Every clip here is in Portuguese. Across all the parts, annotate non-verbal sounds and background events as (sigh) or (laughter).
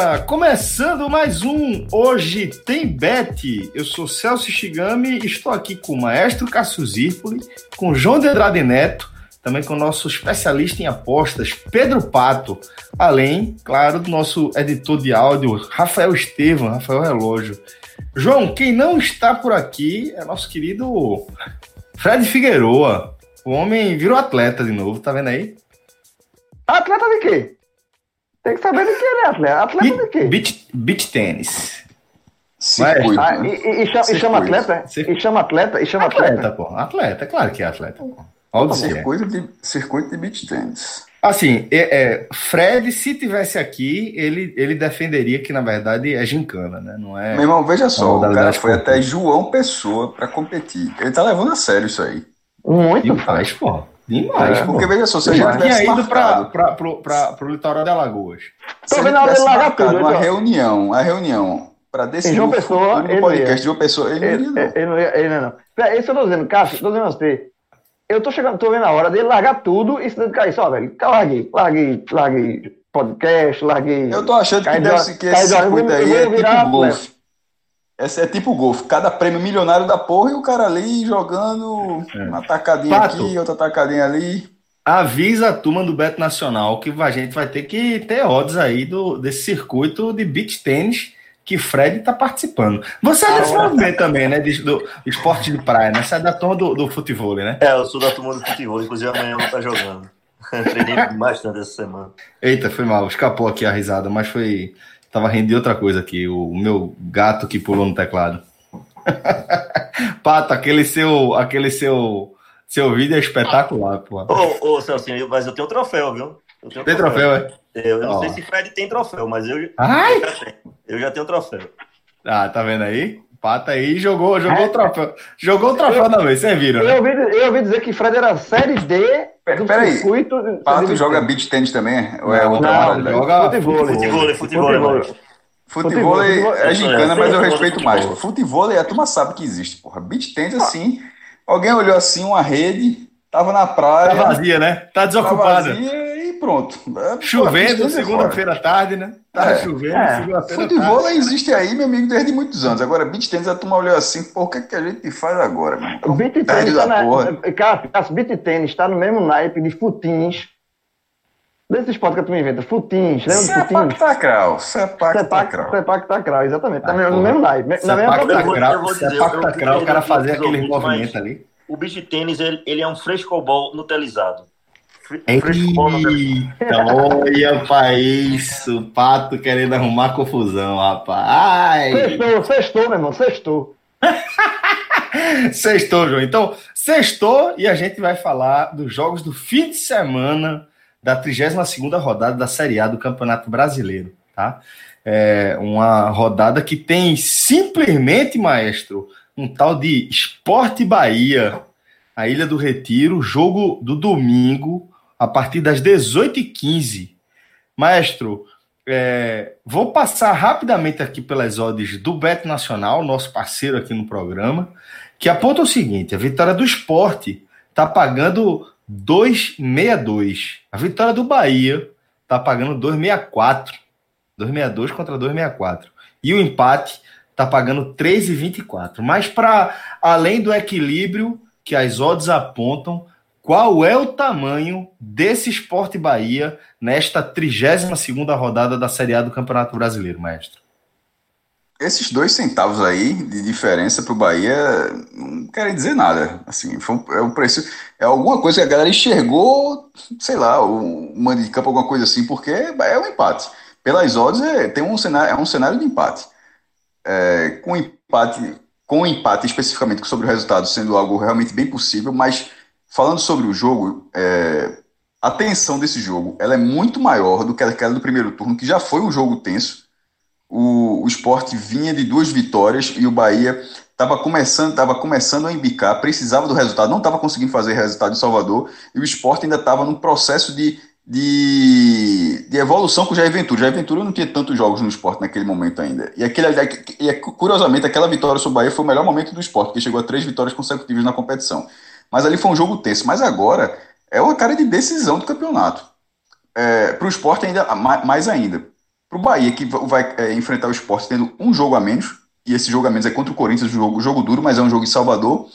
Galera! Começando mais um Hoje Tem Bet. Eu sou Celso Shigami estou aqui com o maestro Cássio Zirpoli, com João de Andrade Neto, também com o nosso especialista em apostas, Pedro Pato, além, claro, do nosso editor de áudio, Rafael Estevam, Rafael Relógio. João, quem não está por aqui é nosso querido Fred Figueroa. O homem virou atleta de novo, tá vendo aí? Atleta de quê? Tem que saber de que ele é atleta. Atleta de quê? Beach, beach tênis. Circuito, Ah, né? e, e- e chama, e chama atleta? Circuito. E chama atleta? E chama Atleta, atleta? pô. Atleta, claro que é atleta. Pô. É. Circuito de, circuito de beach tennis. Assim, é, é, Fred, se tivesse aqui, ele, ele defenderia que, na verdade, é gincana, né? Não é. Meu irmão, veja só, o cara foi até João Pessoa pra competir. Ele tá levando a sério isso aí. Muito. Demais, pô. Demais, É. Porque veja só, se a Já gente tivesse ido pra, pro litoral de Alagoas. Tô a vendo a hora dele largar tudo, uma então. reunião, a reunião pra decidir João o Pessoa, futuro ele podcast de João Pessoa, ele não Ele, não. ele, não ia, ele não. Pera, isso eu tô dizendo, Cássio, tô dizendo a você. Eu tô chegando, tô vendo a hora dele largar tudo e se dedicar a isso, ó, velho. Larguei, larguei, larguei podcast, larguei. Eu tô achando que, deve de- ser que esse de- circuito aí é tipo golfe. Esse é tipo golfe. Cada prêmio milionário da porra e o cara ali jogando uma tacadinha Pato. aqui, outra tacadinha ali. Avisa a turma do Beto Nacional que a gente vai ter que ter odds aí do, desse circuito de beach tênis que Fred tá participando. Você é desse movimento também, né? de- do esporte de praia, né? Você é da turma do, do futebol, né? É, eu sou da turma do futebol, inclusive amanhã eu vou estar jogando. (laughs) Treinei bastante essa semana. Eita, foi mal, escapou aqui a risada, mas foi. Tava rindo de outra coisa aqui, o meu gato que pulou no teclado. (laughs) Pato, aquele seu, aquele seu, seu vídeo é espetacular, pô. Ô, ô Celcinho, mas eu tenho troféu, viu? Tenho Tem troféu, é? Eu, eu não sei se Fred tem troféu, mas eu, eu já tenho. Eu já tenho troféu. Ah, tá vendo aí? Pato aí jogou, jogou o troféu. Jogou o troféu na vez, vocês viram, né? Eu ouvi, eu ouvi dizer que Fred era série D Peraí, circuito. Pato de- joga beach tennis também? Ou é Não, outra não, modalidade? joga Futebol, Futebol, futebol, Futebol, Futebol, é futebol. gincana, É, mas eu respeito mais. Futebol, a turma sabe que existe, porra. Beach tennis, assim, alguém olhou assim, uma rede, tava na praia, Tá vazia, né? Tá tá desocupada. vazia e pronto. É, Chovendo é segunda-feira à tarde, né? Tá É. chovendo É. segunda-feira Futebol tarde. existe aí, meu amigo, desde muitos anos. Agora, beach tennis, a turma olhou assim, pô, o que, é que a gente faz agora, irmão? O beat tênis da tá na, porra. cara, beat tênis tá no mesmo naipe de futins. Desse esporte que tu me inventa, futins, lembra Sepac futins? Tacral, Sepac Tacral. Sepac Tacral, exatamente. Tá Ah, no mesmo naipe, na mesma dizer, Sepac Tacral, o cara eu- aquele movimento ali. O beach tênis, ele, ele é um frescobol nutelizado. Eita, olha pra isso, pato querendo arrumar confusão, rapaz. Sextou, sextou, meu irmão, sextou. (laughs) sextou, João. Então, sextou e a gente vai falar dos jogos do fim de semana da 32ª rodada da Série A do Campeonato Brasileiro, tá? É uma rodada que tem simplesmente, maestro, um tal de Esporte Bahia, a Ilha do Retiro, jogo do domingo, a partir das 18h15. Maestro, é, vou passar rapidamente aqui pelas odds do Beto Nacional, nosso parceiro aqui no programa, que aponta o seguinte: a vitória do esporte está pagando 2,62. A vitória do Bahia está pagando 2,64. 2,62 contra 2,64. E o empate está pagando 3,24. Mas para além do equilíbrio que as odds apontam, qual é o tamanho desse Esporte Bahia nesta 32ª rodada da Série A do Campeonato Brasileiro, maestro? esses dois centavos aí de diferença para o Bahia não querem dizer nada. Assim, foi, é o preço, é alguma coisa que a galera enxergou, sei lá, o mando de campo, alguma coisa assim, porque é um empate. Pelas odds é, tem um cenário, é um cenário de empate. É, com empate, com empate especificamente sobre o resultado sendo algo realmente bem possível, mas falando sobre o jogo, é, a tensão desse jogo ela é muito maior do que aquela do primeiro turno, que já foi um jogo tenso o, o esporte vinha de duas vitórias e o Bahia estava começando, tava começando a embicar, precisava do resultado, não estava conseguindo fazer resultado em Salvador, e o esporte ainda estava num processo de, de, de, evolução com o Jair Ventura. Jair Ventura não tinha tantos jogos no esporte naquele momento ainda. E, aquele, e curiosamente, aquela vitória sobre o Bahia foi o melhor momento do esporte, que chegou a três vitórias consecutivas na competição. Mas ali foi um jogo tenso. Mas agora é uma cara de decisão do campeonato. É, Para o esporte ainda mais ainda. Para o Bahia, que vai é, enfrentar o esporte tendo um jogo a menos, e esse jogo a menos é contra o Corinthians, jogo, jogo duro, mas é um jogo em Salvador.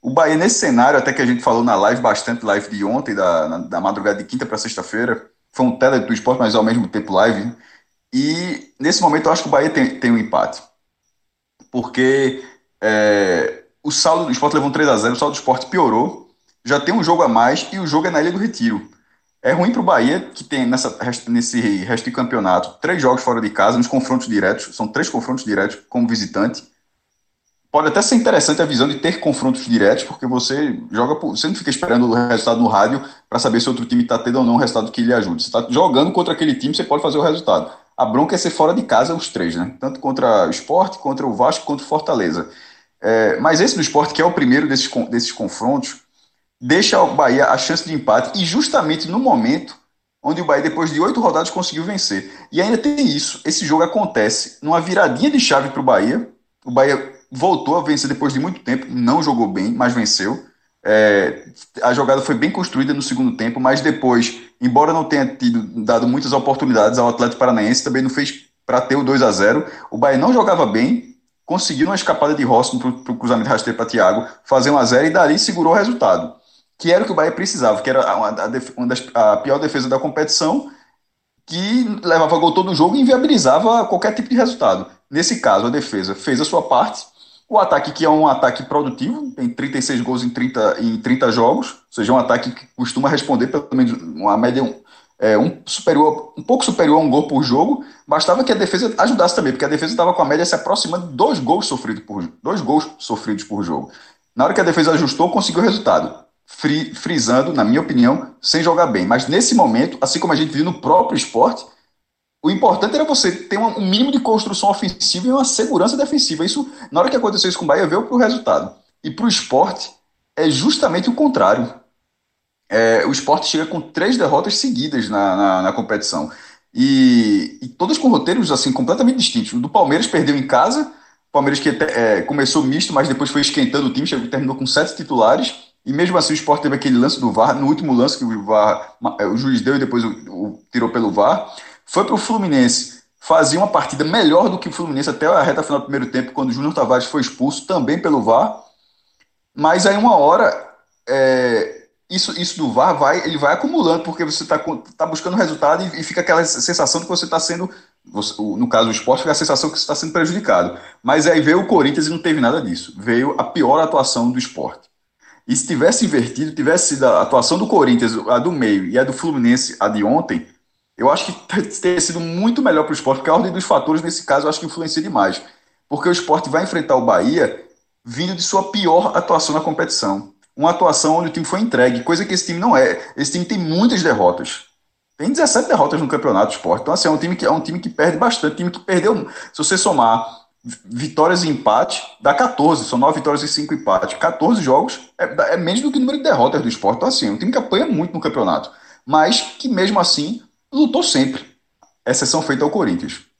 O Bahia, nesse cenário, até que a gente falou na live, bastante live de ontem, da, na, da madrugada de quinta para sexta-feira, foi um tele do esporte, mas ao mesmo tempo live. E nesse momento eu acho que o Bahia tem, tem um empate. Porque é, o saldo do esporte levou um 3 a 0 o saldo do esporte piorou, já tem um jogo a mais e o jogo é na Ilha do Retiro. É ruim para o Bahia, que tem nessa, nesse resto de campeonato três jogos fora de casa, nos confrontos diretos, são três confrontos diretos como visitante. Pode até ser interessante a visão de ter confrontos diretos, porque você joga você não fica esperando o resultado no rádio para saber se outro time está tendo ou não um resultado que lhe ajude. Você está jogando contra aquele time, você pode fazer o resultado. A bronca é ser fora de casa os três, né? Tanto contra o Sport, contra o Vasco, contra o Fortaleza. É, mas esse do Sport, que é o primeiro desses, desses confrontos, deixa ao Bahia a chance de empate e justamente no momento onde o Bahia, depois de oito rodadas, conseguiu vencer. E ainda tem isso: esse jogo acontece numa viradinha de chave para o Bahia. O Bahia voltou a vencer depois de muito tempo, não jogou bem, mas venceu. É, a jogada foi bem construída no segundo tempo, mas depois, embora não tenha tido dado muitas oportunidades ao Atlético Paranaense, também não fez para ter o 2 a 0 O Bahia não jogava bem, conseguiu uma escapada de Rossi para o cruzamento rasteiro para Thiago, fazer 1 a 0 e dali segurou o resultado que era o que o Bahia precisava, que era uma, uma das, a pior defesa da competição, que levava gol todo o jogo e inviabilizava qualquer tipo de resultado. Nesse caso, a defesa fez a sua parte, o ataque, que é um ataque produtivo, tem 36 gols em 30, em 30 jogos, ou seja, um ataque que costuma responder pelo menos uma média é, um, superior, um pouco superior a um gol por jogo, bastava que a defesa ajudasse também, porque a defesa estava com a média se aproximando de dois gols sofridos por, dois gols sofridos por jogo. Na hora que a defesa ajustou, conseguiu o resultado fri, frisando, na minha opinião, sem jogar bem. Mas nesse momento, assim como a gente viu no próprio esporte, o importante era você ter um mínimo de construção ofensiva e uma segurança defensiva. Isso, na hora que aconteceu isso com o Bahia, veio para o resultado. E para o esporte, é justamente o contrário. É, o esporte chega com três derrotas seguidas na, na, na competição. E, e, todas com roteiros assim completamente distintos. O do Palmeiras perdeu em casa, o Palmeiras que é, começou misto, mas depois foi esquentando o time, chegou, terminou com sete titulares. E mesmo assim o Sport teve aquele lance do VAR, no último lance que o VAR, é, o juiz deu e depois o, o tirou pelo VAR, foi para o Fluminense fazer uma partida melhor do que o Fluminense até a reta final do primeiro tempo, quando o Júnior Tavares foi expulso, também pelo VAR. Mas aí uma hora, é, isso, isso do VAR vai, ele vai acumulando, porque você está tá buscando resultado e, e, fica aquela sensação de que você está sendo, você, no caso do esporte, fica a sensação que você está sendo prejudicado. Mas aí veio o Corinthians e não teve nada disso. Veio a pior atuação do esporte. E se tivesse invertido, tivesse sido a atuação do Corinthians, a do meio e a do Fluminense, a de ontem, eu acho que teria sido muito melhor para o esporte, porque a ordem dos fatores, nesse caso, eu acho que influencia demais. Porque o esporte vai enfrentar o Bahia vindo de sua pior atuação na competição. Uma atuação onde o time foi entregue, coisa que esse time não é. Esse time tem muitas derrotas. Tem 17 derrotas no campeonato esporte. Então, assim, é um time que, é um time que perde bastante. time que perdeu, se você somar vitórias e empate, dá 14, são 9 vitórias e 5 empates. 14 jogos é, é, menos do que o número de derrotas do esporte. Então, assim, é um time que apanha muito no campeonato, mas que mesmo assim lutou sempre. Exceção feita ao Corinthians.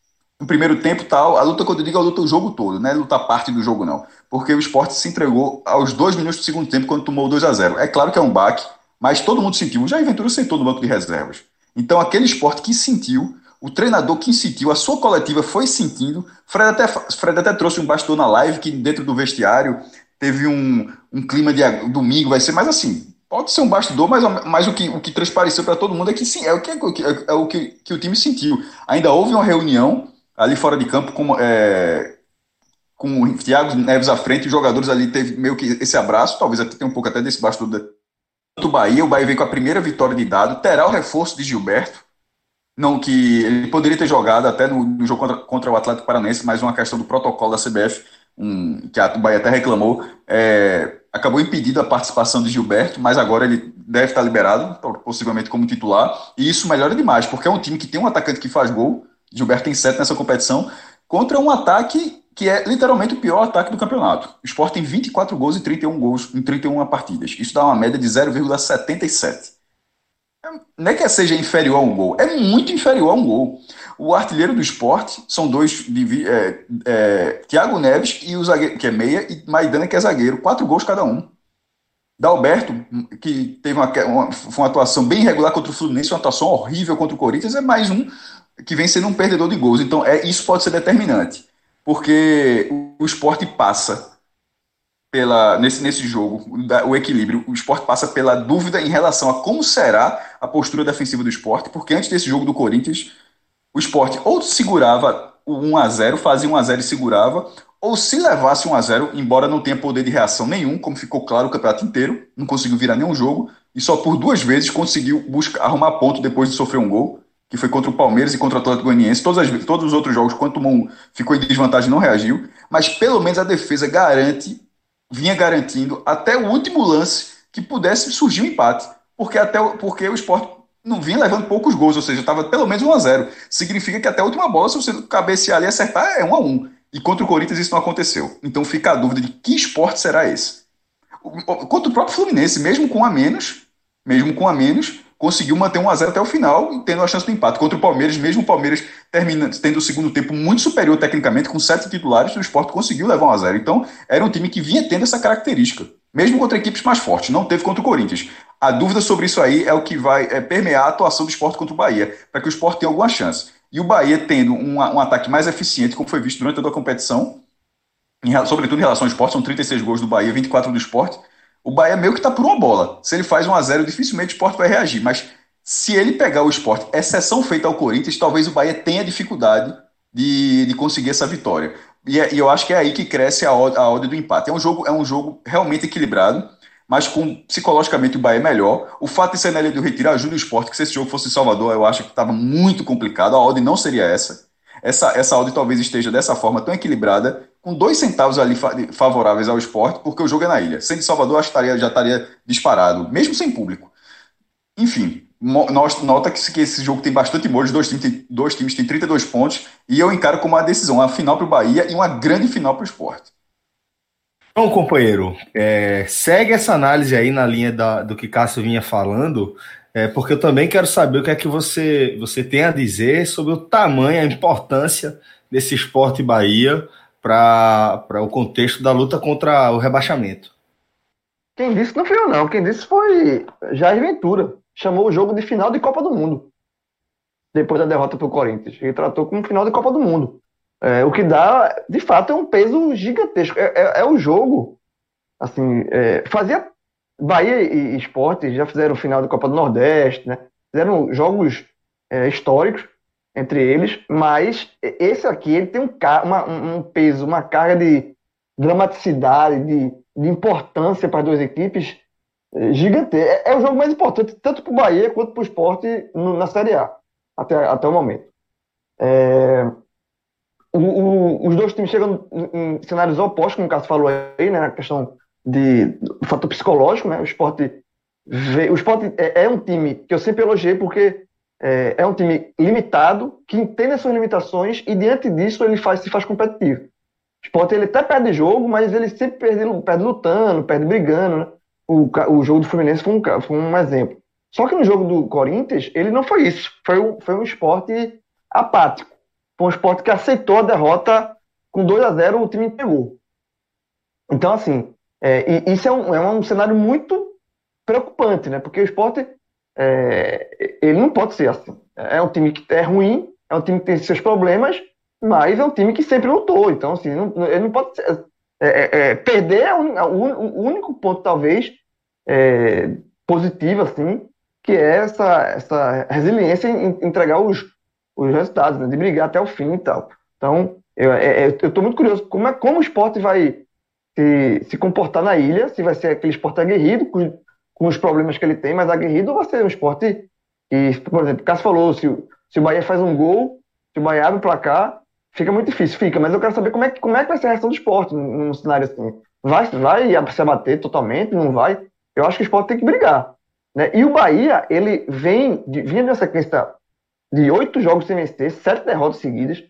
No primeiro tempo, tal, a luta, quando eu digo, a luta o jogo todo, não é lutar parte do jogo, não. Porque o esporte se entregou aos dois minutos do segundo tempo, quando tomou 2 a 0 É claro que é um baque, mas todo mundo sentiu. Já Ventura sentou no banco de reservas. Então, aquele esporte que sentiu o treinador que sentiu, a sua coletiva foi sentindo. Fred até, Fred até trouxe um bastidor na live que dentro do vestiário teve um, um clima de domingo, vai ser mais assim. Pode ser um bastidor, mas, mas o, que, o que transpareceu para todo mundo é que sim, é o, que, é, é o que, que o time sentiu. Ainda houve uma reunião ali fora de campo com, é, com o Thiago Neves à frente, os jogadores ali teve meio que esse abraço, talvez até tenha um pouco até desse bastidor do Bahia. O Bahia vem com a primeira vitória de dado, terá o reforço de Gilberto, não que ele poderia ter jogado até no, no jogo contra, contra, o Atlético Paranense, mas uma questão do protocolo da CBF, um, que a Bahia até reclamou, é, acabou impedindo a participação de Gilberto, mas agora ele deve estar liberado, possivelmente como titular, e isso melhora demais, porque é um time que tem um atacante que faz gol, Gilberto tem sete nessa competição, contra um ataque que é literalmente o pior ataque do campeonato. O Sport tem 24 gols e 31 gols em 31 partidas. Isso dá uma média de 0,77. Não é que seja inferior a um gol, é muito inferior a um gol. O artilheiro do esporte são dois, é, é, Thiago Neves e o zagueiro, que é meia, e Maidana, que é zagueiro. Quatro gols cada um. Dalberto, que teve uma, uma, uma atuação bem irregular contra o Fluminense, uma atuação horrível contra o Corinthians, é mais um que vem sendo um perdedor de gols. Então, é, isso pode ser determinante porque o esporte passa pela nesse, nesse jogo, o equilíbrio, o esporte passa pela dúvida em relação a como será a postura defensiva do esporte, porque antes desse jogo do Corinthians, o esporte ou segurava o 1 a 0 fazia 1 a 0 e segurava, ou se levasse 1 a 0 embora não tenha poder de reação nenhum, como ficou claro o campeonato inteiro, não conseguiu virar nenhum jogo, e só por duas vezes conseguiu buscar, arrumar ponto depois de sofrer um gol que foi contra o Palmeiras e contra o Atlético Goianiense. Todas as, todos os outros jogos, quando tomou um, ficou em desvantagem, não reagiu. Mas pelo menos a defesa garante, vinha garantindo até o último lance que pudesse surgir um empate. Porque, até, porque o esporte não vinha levando poucos gols, ou seja, estava pelo menos 1 a 0 Significa que até a última bola, se você cabecear ali e acertar, é 1 a 1 E contra o Corinthians isso não aconteceu. Então fica a dúvida de que esporte será esse. Contra o próprio Fluminense, mesmo com a menos, mesmo com a menos, conseguiu manter 1 a 0 até o final, tendo a chance do empate. Contra o Palmeiras, mesmo o Palmeiras terminando, tendo o segundo tempo muito superior tecnicamente, com sete titulares, o Sport conseguiu levar 1 a 0 Então, era um time que vinha tendo essa característica, mesmo contra equipes mais fortes. Não teve contra o Corinthians. A dúvida sobre isso aí é o que vai é, permear a atuação do Sport contra o Bahia, para que o Sport tenha alguma chance. E o Bahia tendo um, um ataque mais eficiente, como foi visto durante toda a competição, em, sobretudo em relação ao Sport, são 36 gols do Bahia, 24 do Sport o Bahia meio que está por uma bola. Se ele faz 1 a 0 dificilmente o esporte vai reagir. Mas se ele pegar o esporte, exceção feita ao Corinthians, talvez o Bahia tenha dificuldade de, de conseguir essa vitória. E, é, e, eu acho que é aí que cresce a, ordem do empate. É um jogo, é um jogo realmente equilibrado, mas com psicologicamente o Bahia é melhor. O fato de ser na Ilha do Retiro ajuda o esporte, que se esse jogo fosse em Salvador, eu acho que estava muito complicado. A ordem não seria essa. Essa, essa ordem talvez esteja dessa forma tão equilibrada com dois centavos ali favoráveis ao esporte, porque o jogo é na ilha. De Salvador, acho que já estaria disparado, mesmo sem público. Enfim, nota que, esse jogo tem bastante molho, dois times, têm, dois times têm 32 pontos, e eu encaro como uma decisão, uma final para o Bahia e uma grande final para o esporte. Bom, companheiro, é, segue essa análise aí na linha da, do que Cássio vinha falando, é, porque eu também quero saber o que é que você, você tem a dizer sobre o tamanho, a importância desse esporte Bahia para o contexto da luta contra o rebaixamento. Quem disse não foi eu, não. Quem disse foi Jair Ventura. Chamou o jogo de final de Copa do Mundo. Depois da derrota para o Corinthians. Ele tratou como final de Copa do Mundo. É, o que dá, de fato, é um peso gigantesco. É, é, é o jogo. Assim, é, fazia. Bahia e Esporte já fizeram final de Copa do Nordeste, né? Fizeram jogos é, históricos entre eles, mas esse aqui ele tem um, uma, um peso, uma carga de dramaticidade, de, de importância para as duas equipes eh, gigante. É, é, o jogo mais importante, tanto para o Bahia quanto para o esporte no, na Série A, até, até o momento. É, o, o, os dois times chegam em, cenários opostos, como o Cássio falou aí, né, na questão de, do fator psicológico. Né, o esporte, o esporte é, é um time que eu sempre elogiei porque é, é, um time limitado, que entende as suas limitações e diante disso ele faz, se faz competitivo. O Sport ele até perde jogo, mas ele sempre perde, perde lutando, perde brigando. Né? O, o jogo do Fluminense foi um, foi um exemplo. Só que no jogo do Corinthians, ele não foi isso. Foi um, foi um esporte apático. Foi um esporte que aceitou a derrota com 2 a 0 o time pegou. Então, assim, é, isso é um, é um cenário muito preocupante, né? Porque o esporte é, ele não pode ser assim. É um time que é ruim, é um time que tem seus problemas, mas é um time que sempre lutou. Então, assim, não, ele não pode ser. É, é, é perder é o, o, único ponto, talvez, é, positivo, assim, que é essa, essa resiliência em entregar os, os resultados, né, de brigar até o fim e tal. Então, Eu é, estou muito curioso como, é, como o esporte vai se, se comportar na ilha, se vai ser aquele esporte aguerrido, com, com os problemas que ele tem, mas aguerrido vai ser um esporte que, por exemplo, o Cássio falou, se, se o Bahia faz um gol, se o Bahia abre o placar, fica muito difícil, fica, mas eu quero saber como é, como é que vai ser a reação do esporte num, cenário assim. Vai, vai se abater totalmente, não vai? Eu acho que o esporte tem que brigar. Né? E o Bahia, ele vem, vinha nessa sequência de oito jogos sem vencer, sete derrotas seguidas,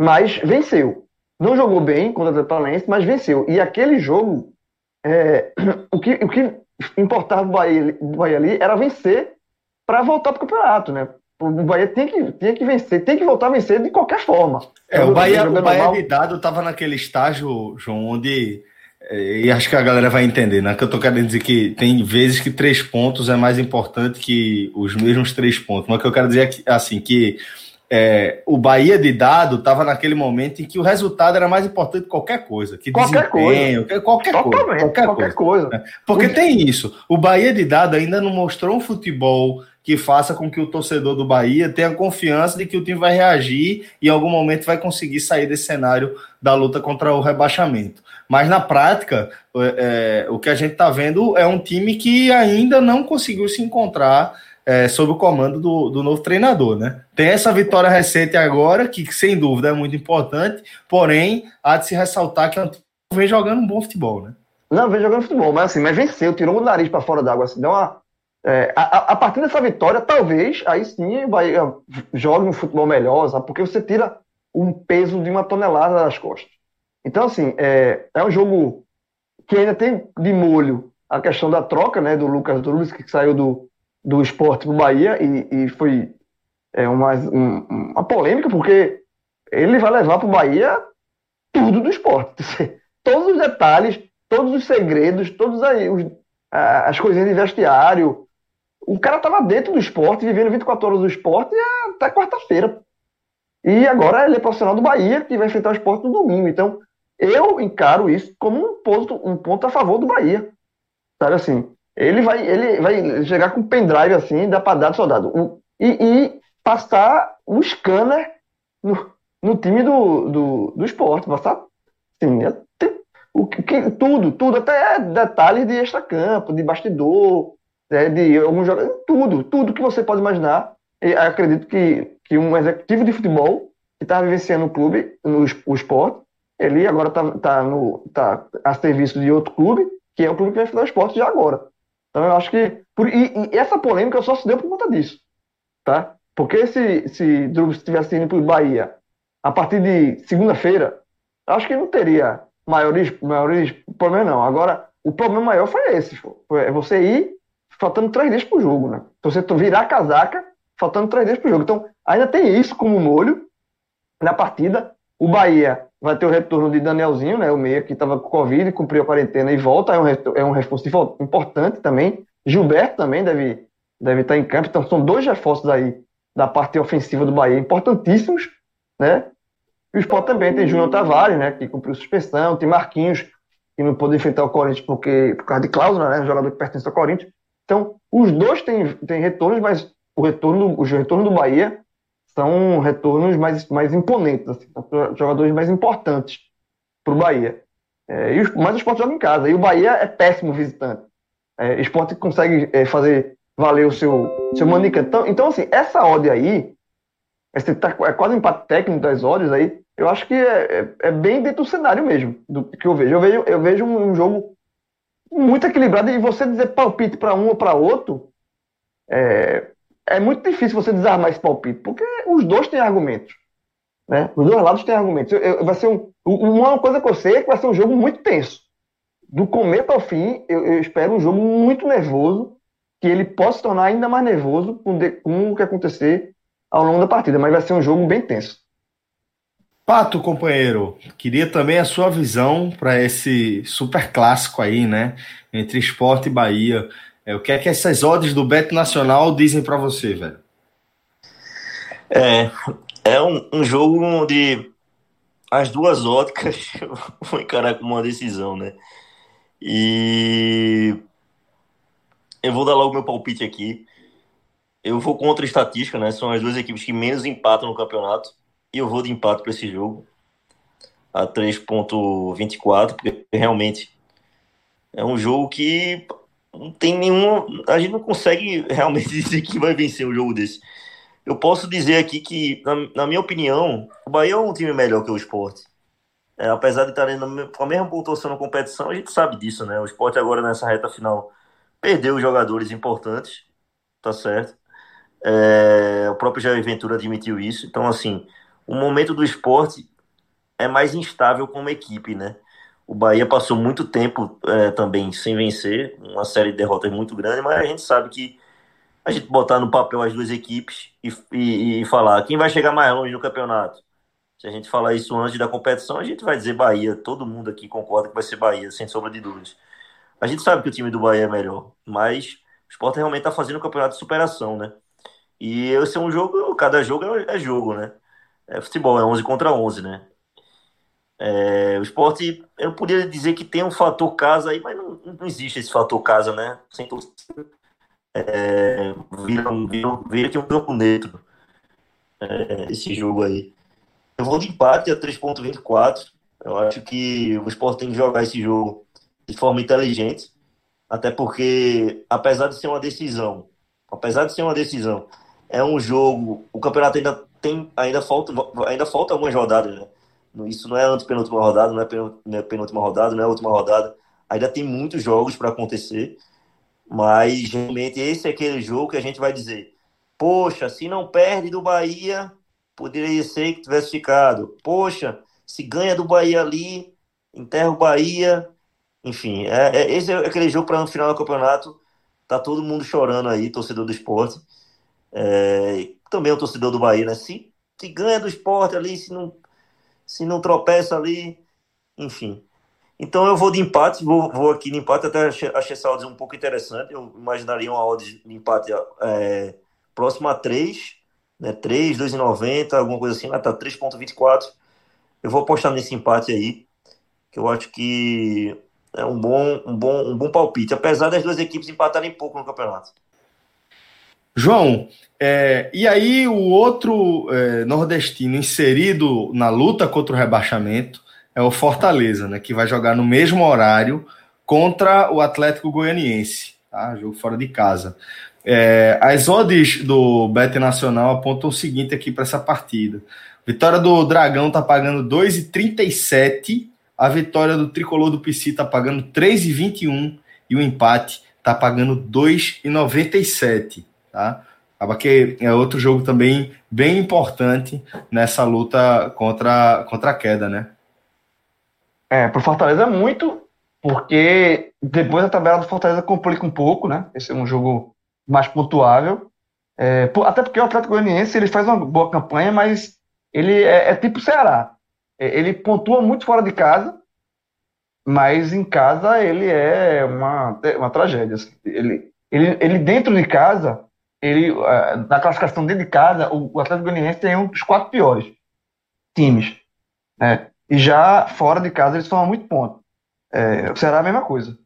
mas venceu. Não jogou bem contra o Atlético mas venceu. E aquele jogo, é, (clears throat) o, que, o que importava o Bahia, Bahia ali era vencer para voltar para o campeonato, né? O Bahia tem que, tem que vencer, tem que voltar a vencer de qualquer forma. É, o Bahia, o Bahia de dado estava naquele estágio, João, onde é, e acho que a galera vai entender, né? Que eu tô querendo dizer que tem vezes que três pontos é mais importante que os mesmos três pontos. Mas o que eu quero dizer é assim, que é, o Bahia de dado estava naquele momento em que o resultado era mais importante que qualquer coisa. Que qualquer coisa. Qualquer coisa. Qualquer, qualquer coisa. coisa. Porque o... tem isso. O Bahia de dado ainda não mostrou um futebol que faça com que o torcedor do Bahia tenha confiança de que o time vai reagir e em algum momento vai conseguir sair desse cenário da luta contra o rebaixamento. Mas na prática, é, é o que a gente está vendo é um time que ainda não conseguiu se encontrar é, sob o comando do, do novo treinador, né? Tem essa vitória recente agora, que sem dúvida é muito importante, porém, há de se ressaltar que o vem jogando um bom futebol, né? Não, vem jogando futebol, mas assim, mas venceu, tirou o nariz para fora d'água, assim, deu uma. É, a, a, partir dessa vitória, talvez, aí sim vai jogue um futebol melhor, sabe? Porque você tira um peso de uma tonelada das costas. Então, assim, é, é um jogo que ainda tem de molho a questão da troca, né, do Lucas Drubis, que saiu do, do esporte para o Bahia e, e foi é, uma, um, uma polêmica, porque ele vai levar para o Bahia tudo do esporte. (laughs) Todos os detalhes, todos os segredos, todas as coisinhas de vestiário. O cara estava dentro do esporte, vivendo 24 horas do esporte até quarta-feira. E agora ele é profissional do Bahia, que vai enfrentar o esporte no domingo. Então, eu encaro isso como um ponto, um ponto a favor do Bahia. Sabe assim? Ele vai, ele vai chegar com um pendrive assim, da para dar do soldado. E, e, passar um scanner no, no time do, do, do esporte. Passar assim, é, o que, tudo, tudo, até detalhes de extra-campo, de bastidor, né, de alguns jogadores, tudo, tudo que você pode imaginar. E acredito que, que um executivo de futebol que está vivenciando o clube, no, o esporte, ele agora está tá no, tá a serviço de outro clube, que é o clube que vai fazer o esporte já agora. Então eu acho que. Por, e, e, essa polêmica só se deu por conta disso. Tá? Porque se, se Drubs estivesse indo para o Bahia a partir de segunda-feira, acho que não teria maiores, maiores problemas, não. Agora, o problema maior foi esse: foi você ir faltando três dias para o jogo. Né? Você virar a casaca faltando três dias para o jogo. Então ainda tem isso como molho na partida. O Bahia vai ter o retorno de Danielzinho, né, o meia que estava com Covid, cumpriu a quarentena e volta, é um, é um reforço importante também. Gilberto também deve, deve estar em campo, então são dois reforços aí da parte ofensiva do Bahia, importantíssimos, né? E o Sport também tem Júnior Tavares, né, que cumpriu suspensão, tem Marquinhos, que não pôde enfrentar o Corinthians porque, por causa de cláusula, né, jogador que pertence ao Corinthians. Então, os dois têm, têm retornos, mas o retorno, o retorno do Bahia são retornos mais, mais imponentes, assim, jogadores mais importantes para o Bahia. É, e mas o esporte joga em casa. E o Bahia é péssimo visitante. É, o esporte consegue é, fazer valer o seu, seu manica. Então, então, assim, essa odd aí, esse tá, é quase um empate técnico das odds aí, eu acho que é, é, é, bem dentro do cenário mesmo, do que eu vejo. Eu vejo, eu vejo um, jogo muito equilibrado e você dizer palpite para um ou para outro, é, é muito difícil você desarmar esse palpite, porque os dois têm argumentos. Né? Os dois lados têm argumentos. Eu, eu, vai ser um, uma coisa que eu sei é que vai ser um jogo muito tenso. Do começo ao fim, eu, eu espero um jogo muito nervoso, que ele possa se tornar ainda mais nervoso com, de, com o que acontecer ao longo da partida, mas vai ser um jogo bem tenso. Pato, companheiro, queria também a sua visão para esse super clássico aí, né? Entre esporte e Bahia. É, o que é que essas odds do Bet Nacional dizem para você, velho? É, é um, um jogo onde as duas óticas (laughs) vão encarar como uma decisão, né? E eu vou dar logo meu palpite aqui. Eu vou contra a estatística, né? São as duas equipes que menos empatam no campeonato. E eu vou de empate para esse jogo. a 3.24, porque realmente é um jogo que não tem nenhum. A gente não consegue realmente (laughs) dizer que vai vencer um jogo desse. Eu posso dizer aqui que, na, na minha opinião, o Bahia é um time melhor que o Sport. É, apesar de estarem com a mesma pontuação na competição, a gente sabe disso, né? O Sport agora nessa reta final perdeu jogadores importantes, tá certo? É, o próprio Jair Ventura admitiu isso. Então, assim, o momento do esporte é mais instável como equipe, né? O Bahia passou muito tempo é, também sem vencer, uma série de derrotas muito grande, mas a gente sabe que a gente botar no papel as duas equipes e, e, e, falar quem vai chegar mais longe no campeonato. Se a gente falar isso antes da competição, a gente vai dizer Bahia. Todo mundo aqui concorda que vai ser Bahia, sem sombra de dúvidas. A gente sabe que o time do Bahia é melhor, mas o Sport realmente está fazendo um campeonato de superação, né? E esse é um jogo, cada jogo é, é jogo, né? É futebol, é 11 contra 11, né? É, o esporte, eu poderia dizer que tem um fator casa aí, mas não, não existe esse fator casa, né? Sem torcida. É, vira, aqui um campo neutro é, esse jogo aí. Eu vou de empate a 3.24. Eu acho que o esporte tem que jogar esse jogo de forma inteligente. Até porque, apesar de ser uma decisão, apesar de ser uma decisão, é um jogo. O campeonato ainda tem. Ainda falta, ainda falta algumas rodadas, né? Isso não é a penúltima rodada, não é, é penúltima rodada, não é última rodada. Ainda tem muitos jogos para acontecer. Mas realmente esse é aquele jogo que a gente vai dizer: poxa, se não perde do Bahia, poderia ser que tivesse ficado. Poxa, se ganha do Bahia ali, enterra o Bahia. Enfim, é, é esse é aquele jogo para no final do campeonato. Tá todo mundo chorando aí, torcedor do esporte. É, também o torcedor do Bahia, né? Se, se ganha do esporte ali, se não se não tropeça ali, enfim. Então eu vou de empate, vou, vou aqui de empate, até achei, achei essa odd um pouco interessante, eu imaginaria uma odd de empate é, próxima a 3, né, 3, 2,90, alguma coisa assim, lá tá 3,24. Eu vou apostar nesse empate aí, que eu acho que é um bom, um bom, um bom palpite, apesar das duas equipes empatarem pouco no campeonato. João, é, e aí o outro é, nordestino inserido na luta contra o rebaixamento é o Fortaleza, né, que vai jogar no mesmo horário contra o Atlético Goianiense, tá? jogo fora de casa. É, as odds do Bet Nacional apontam o seguinte aqui para essa partida. Vitória do Dragão tá pagando 2,37, a vitória do Tricolor do PC tá pagando 3,21 e o empate tá pagando 2,97 tá? Acaba que é outro jogo também bem importante nessa luta contra, contra a queda, né? É, pro Fortaleza muito, porque depois a tabela do Fortaleza complica um pouco, né? Esse é um jogo mais pontuável. É, até porque o Atlético Goianiense ele faz uma boa campanha, mas ele é, é tipo Ceará. É, ele pontua muito fora de casa, mas em casa ele é uma, é uma tragédia. Assim. Ele, ele, ele dentro de casa ele, é, na classificação dentro de casa, o, Atlético Goianiense tem um dos quatro piores times. Né? E já fora de casa eles tomam muito ponto. É, será a mesma coisa.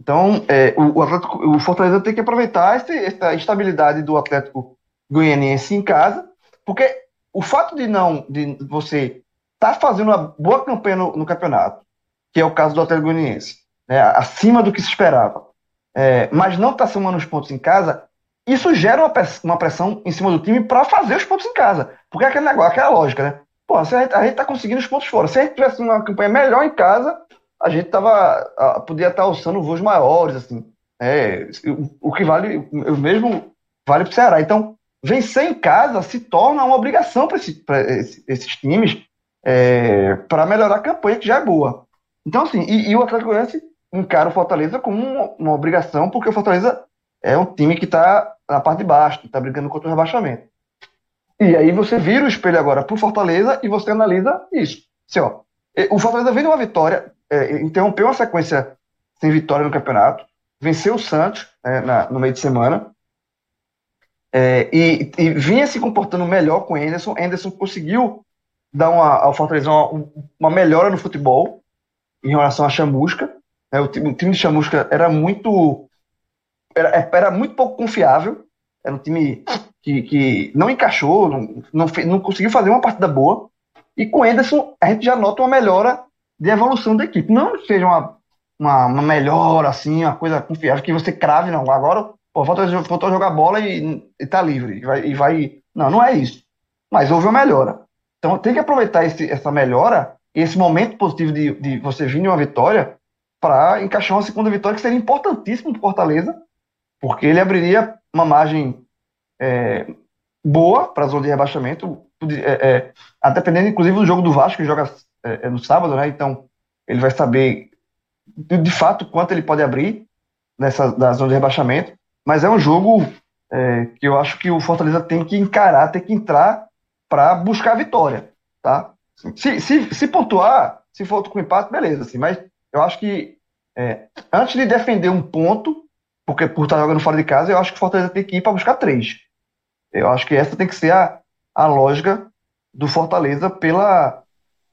Então, é, o, Atlético, o Fortaleza tem que aproveitar esse, essa estabilidade do Atlético Goianiense em casa, porque o fato de não de você estar tá fazendo uma boa campanha no, no, campeonato, que é o caso do Atlético Goianiense, né, acima do que se esperava, é, mas não estar tá somando os pontos em casa, isso gera uma pressão em cima do time para fazer os pontos em casa. Porque é aquele negócio, aquela lógica, né? Pô, a gente, a gente tá conseguindo os pontos fora. Se a gente tivesse uma campanha melhor em casa, a gente tava, podia estar tá alçando voos maiores, assim. É, o, o que vale, o mesmo vale para o Ceará. Então, vencer em casa se torna uma obrigação para esse, esse, esses times é, para melhorar a campanha, que já é boa. Então, assim, e, e o Atlético Goianiense encara o Fortaleza como uma, uma, obrigação, porque o Fortaleza é um time que está na parte de baixo, está brigando contra o rebaixamento. E aí você vira o espelho agora para o Fortaleza e você analisa isso. Assim, ó, o Fortaleza vem de uma vitória, é, interrompeu uma sequência sem vitória no campeonato, venceu o Santos é, na, no meio de semana, é, e, e, vinha se comportando melhor com o Anderson. Anderson conseguiu dar uma, ao Fortaleza uma, uma melhora no futebol em relação à Chamusca. É, o, time, o time de Chamusca era muito era, era muito pouco confiável. Era um time que, que não encaixou, não, não, não conseguiu fazer uma partida boa. E com Anderson, a gente já nota uma melhora de evolução da equipe. Não seja uma, uma, uma melhora, assim, uma coisa confiável, que você crave, não. Agora, pô, faltou, faltou jogar bola e, e tá livre. E vai, e vai. Não, não é isso. Mas houve uma melhora. Então tem que aproveitar esse, essa melhora, esse momento positivo de, de você vir de uma vitória, para encaixar uma segunda vitória que seria importantíssimo para Fortaleza, porque ele abriria uma margem é, boa para a zona de rebaixamento, é, é, dependendo inclusive do jogo do Vasco, que joga é, é, no sábado, né? Então ele vai saber de, de, fato quanto ele pode abrir nessa da zona de rebaixamento, mas é um jogo é, que eu acho que o Fortaleza tem que encarar, tem que entrar para buscar a vitória, tá? Se, se, se pontuar, se for com empate, beleza, assim, mas eu acho que antes de defender um ponto, porque por estar jogando fora de casa, eu acho que o Fortaleza tem que ir para buscar três. Eu acho que essa tem que ser a, a lógica do Fortaleza pela,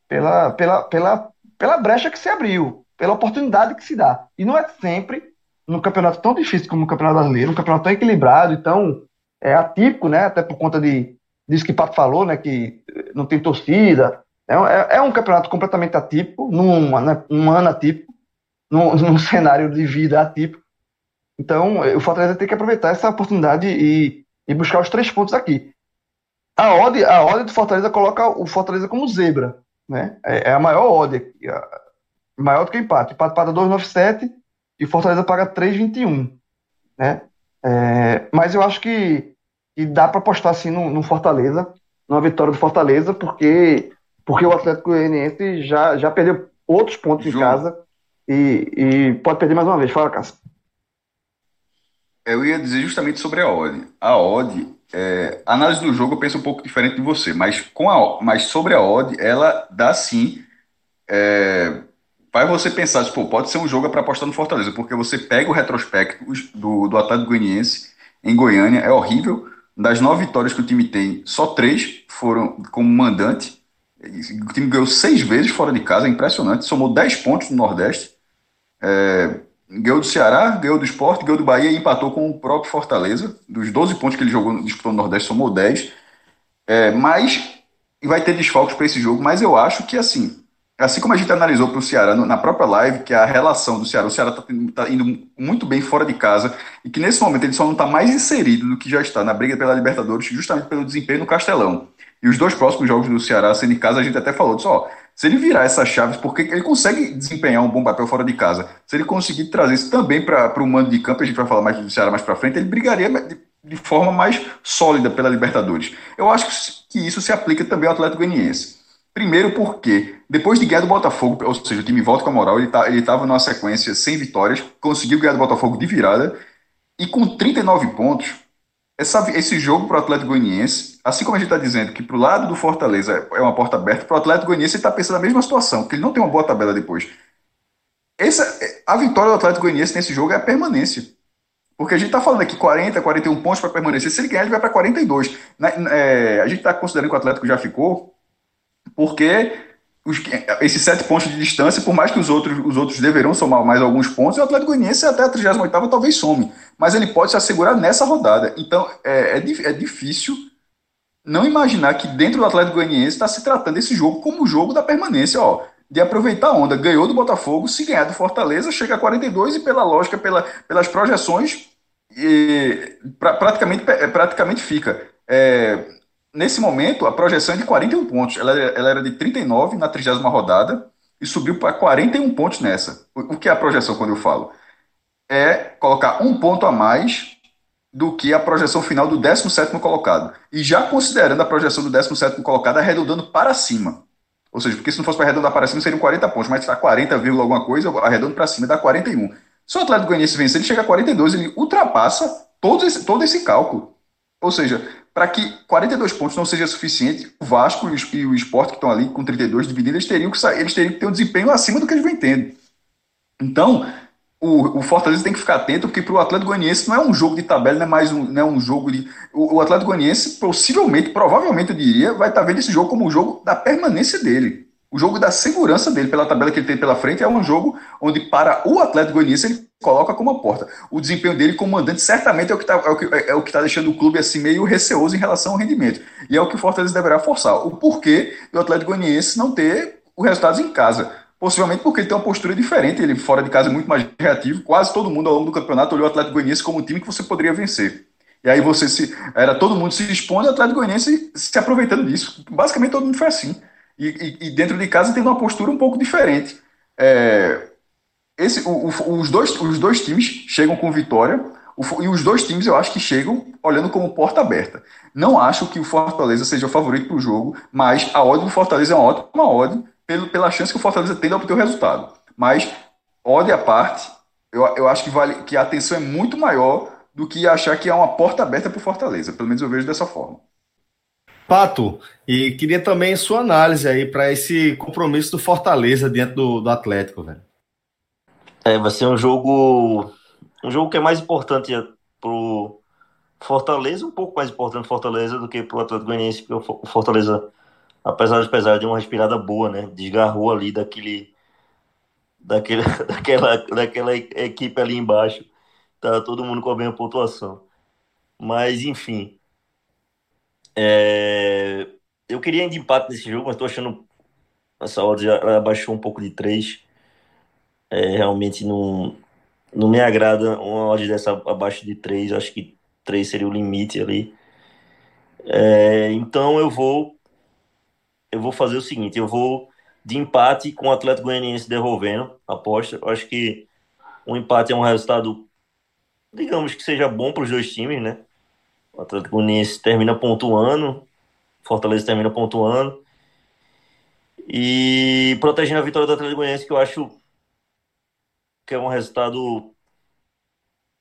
pela, pela, pela, pela brecha que se abriu, pela oportunidade que se dá. E não é sempre num campeonato tão difícil como o Campeonato Brasileiro, um campeonato tão equilibrado, então é atípico, né? Até por conta de, disso que o Pato falou, né? Que não tem torcida. É, é, é um campeonato completamente atípico, num, né, um ano atípico, num, (laughs) num cenário de vida atípico. Então, o Fortaleza tem que aproveitar essa oportunidade e, e buscar os três pontos aqui. A odd, a odd do Fortaleza coloca o Fortaleza como zebra, né? É, é a maior odd, maior do que o empate. O empate paga 2,97 e o Fortaleza paga 3,21, né? É, mas eu acho que, que dá para apostar assim no, no, Fortaleza, numa vitória do Fortaleza, porque porque o Atlético Goianiense já, já perdeu outros pontos em casa e, e pode perder mais uma vez. Fala, Cássio. Eu ia dizer justamente sobre a odd. A odd, é, a análise do jogo eu penso um pouco diferente de você, mas, com a, mas sobre a odd, ela dá sim. É, vai você pensar, tipo, pode ser um jogo para apostar no Fortaleza, porque você pega o retrospecto do, do Atlético Goianiense em Goiânia, é horrível. Das nove vitórias que o time tem, só três foram como mandante. O time ganhou seis vezes fora de casa, é impressionante. Somou dez pontos no Nordeste. É, ganhou do Ceará, ganhou do Esporte, ganhou do Bahia e empatou com o próprio Fortaleza. Dos 12 pontos que ele jogou, disputou no Nordeste, somou 10. É, mas vai ter desfalques para esse jogo, mas eu acho que assim, assim como a gente analisou para o Ceará na própria live, que a relação do Ceará, o Ceará está tá indo muito bem fora de casa e que nesse momento ele só não está mais inserido do que já está na briga pela Libertadores, justamente pelo desempenho no Castelão. E os dois próximos jogos do Ceará sendo em casa, a gente até falou disso, ó, se ele virar essas chaves, porque ele consegue desempenhar um bom papel fora de casa, se ele conseguir trazer isso também para o mando de campo, a gente vai falar mais do Ceará mais para frente, ele brigaria de, de, forma mais sólida pela Libertadores. Eu acho que isso se aplica também ao Atlético Goianiense. Primeiro porque, depois de ganhar do Botafogo, ou seja, o time volta com a moral, ele tá, estava numa sequência sem vitórias, conseguiu ganhar do Botafogo de virada, e com 39 pontos, essa, esse jogo para o Atlético Goianiense, assim como a gente está dizendo que para o lado do Fortaleza é uma porta aberta, para o Atlético Goianiense está pensando na mesma situação, porque ele não tem uma boa tabela depois. Essa, a vitória do Atlético Goianiense nesse jogo é a permanência. Porque a gente está falando aqui 40, 41 pontos para permanecer. Se ele ganhar, ele vai para 42. É, a gente está considerando que o Atlético já ficou, porque os, esses sete pontos de distância, por mais que os outros, os outros deverão somar mais alguns pontos, o Atlético Goianiense até a 38 talvez some, mas ele pode se assegurar nessa rodada. Então é, é, é difícil não imaginar que dentro do Atlético Goianiense está se tratando esse jogo como o jogo da permanência, ó, de aproveitar a onda. Ganhou do Botafogo, se ganhar do Fortaleza, chega a 42 e pela lógica, pela, pelas projeções, e, pra, praticamente, praticamente fica. É, nesse momento, a projeção é de 41 pontos. Ela, ela era de 39 na 30 rodada e subiu para 41 pontos nessa. O, o que é a projeção quando eu falo? É colocar um ponto a mais do que a projeção final do 17 colocado. E já considerando a projeção do 17 colocado, arredondando para cima. Ou seja, porque se não fosse para arredondar para cima, seriam 40 pontos, mas está 40, alguma coisa, arredondando para cima, dá 41. Se o Atlético Goianiense vencer, ele chega a 42, ele ultrapassa todo esse, todo esse cálculo. Ou seja, para que 42 pontos não seja suficiente, o Vasco e o Sport que estão ali com 32 divididos, eles teriam que eles teriam que ter um desempenho acima do que eles vêm tendo. Então, o, o Fortaleza tem que ficar atento, porque para o Atlético Goianiense não é um jogo de tabela, não é mais um, não é um jogo de. O, o Atlético Goianiense, possivelmente, provavelmente, eu diria, vai estar tá vendo esse jogo como um jogo da permanência dele. O jogo da segurança dele, pela tabela que ele tem pela frente, é um jogo onde, para o Atlético Goianiense, ele coloca como uma porta. O desempenho dele como mandante certamente é o que está é é que tá deixando o clube assim meio receoso em relação ao rendimento. E é o que o Fortaleza deverá forçar. O porquê do Atlético Goianiense não ter os resultados em casa. Possivelmente porque ele tem uma postura diferente, ele fora de casa é muito mais reativo. Quase todo mundo ao longo do campeonato olhou o Atlético Goianiense como um time que você poderia vencer. E aí você se. Era todo mundo se expondo, o Atlético Goianiense se aproveitando disso. Basicamente todo mundo foi assim. E, e, dentro de casa tendo uma postura um pouco diferente. É, esse, o, o, os, dois, os dois times chegam com vitória, o, e os dois times eu acho que chegam olhando como porta aberta. Não acho que o Fortaleza seja o favorito para o jogo, mas a odd do Fortaleza é uma ótima odd pelo, pela chance que o Fortaleza tem de obter o resultado. Mas, odd à parte, eu, eu acho que, vale, que a atenção é muito maior do que achar que é uma porta aberta para o Fortaleza. Pelo menos eu vejo dessa forma. Pato, e queria também sua análise aí para esse compromisso do Fortaleza dentro do, do Atlético, velho. É, vai ser um jogo. Um jogo que é mais importante pro Fortaleza, um pouco mais importante pro Fortaleza do que pro Atlético Goianiense, porque o Fortaleza apesar de pesar de uma respirada boa, né? Desgarrou ali daquele, daquele, (laughs) daquela, daquela equipe ali embaixo. Tá todo mundo com a mesma pontuação. Mas, enfim. É... Eu queria de empate nesse jogo, mas tô achando essa odd já abaixou um pouco de 3. É, realmente não, não me agrada uma odd dessa abaixo de 3. Acho que 3 seria o limite ali. É, então eu vou eu vou fazer o seguinte, eu vou de empate com o Atlético Goianiense devolvendo a aposta. Eu acho que um empate é um resultado, digamos que seja bom para os dois times, né? O Atlético Goianiense termina pontuando, Fortaleza termina pontuando. E protegendo a vitória do Atlético Goianiense, que eu acho que é um resultado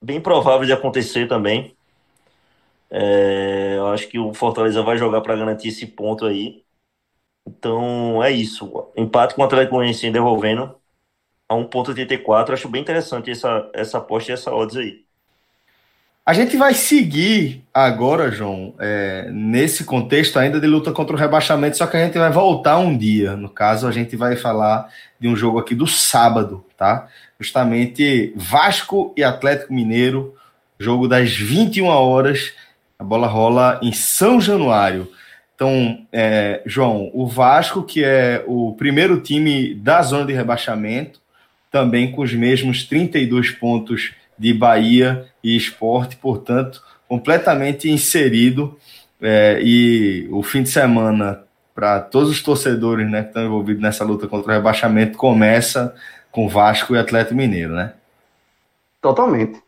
bem provável de acontecer também. É, eu acho que o Fortaleza vai jogar para garantir esse ponto aí. Então é isso. Empate com o Atlético Goianiense devolvendo a 1,84. Acho bem interessante essa, essa aposta e essa odds aí. A gente vai seguir agora, João, é, nesse contexto ainda de luta contra o rebaixamento, só que a gente vai voltar um dia. No caso, a gente vai falar de um jogo aqui do sábado, tá? Justamente Vasco e Atlético Mineiro, jogo das 21 horas. A bola rola em São Januário. Então, é, João, o Vasco, que é o primeiro time da zona de rebaixamento, também com os mesmos 32 pontos de Bahia e Esporte, portanto, completamente inserido. É, e o fim de semana, para todos os torcedores né, que estão envolvidos nessa luta contra o rebaixamento, começa com Vasco e Atlético Mineiro, né? Totalmente. (laughs)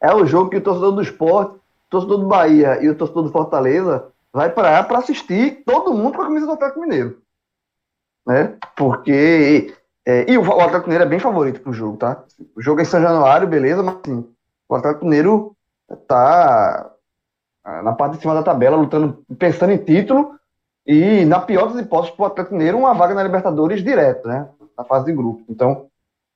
É, é o jogo que o torcedor do esporte, o torcedor do Bahia e o torcedor do Fortaleza vai para para assistir todo mundo com a camisa do Atlético Mineiro. Né? Porque. É, e o, Atlético Mineiro é bem favorito pro jogo, tá? O jogo é em São Januário, beleza, mas assim, o Atlético Mineiro tá na parte de cima da tabela, lutando, pensando em título, e na pior das hipóteses, pro Atlético Mineiro, uma vaga na Libertadores direto, né? Na fase de grupo. Então,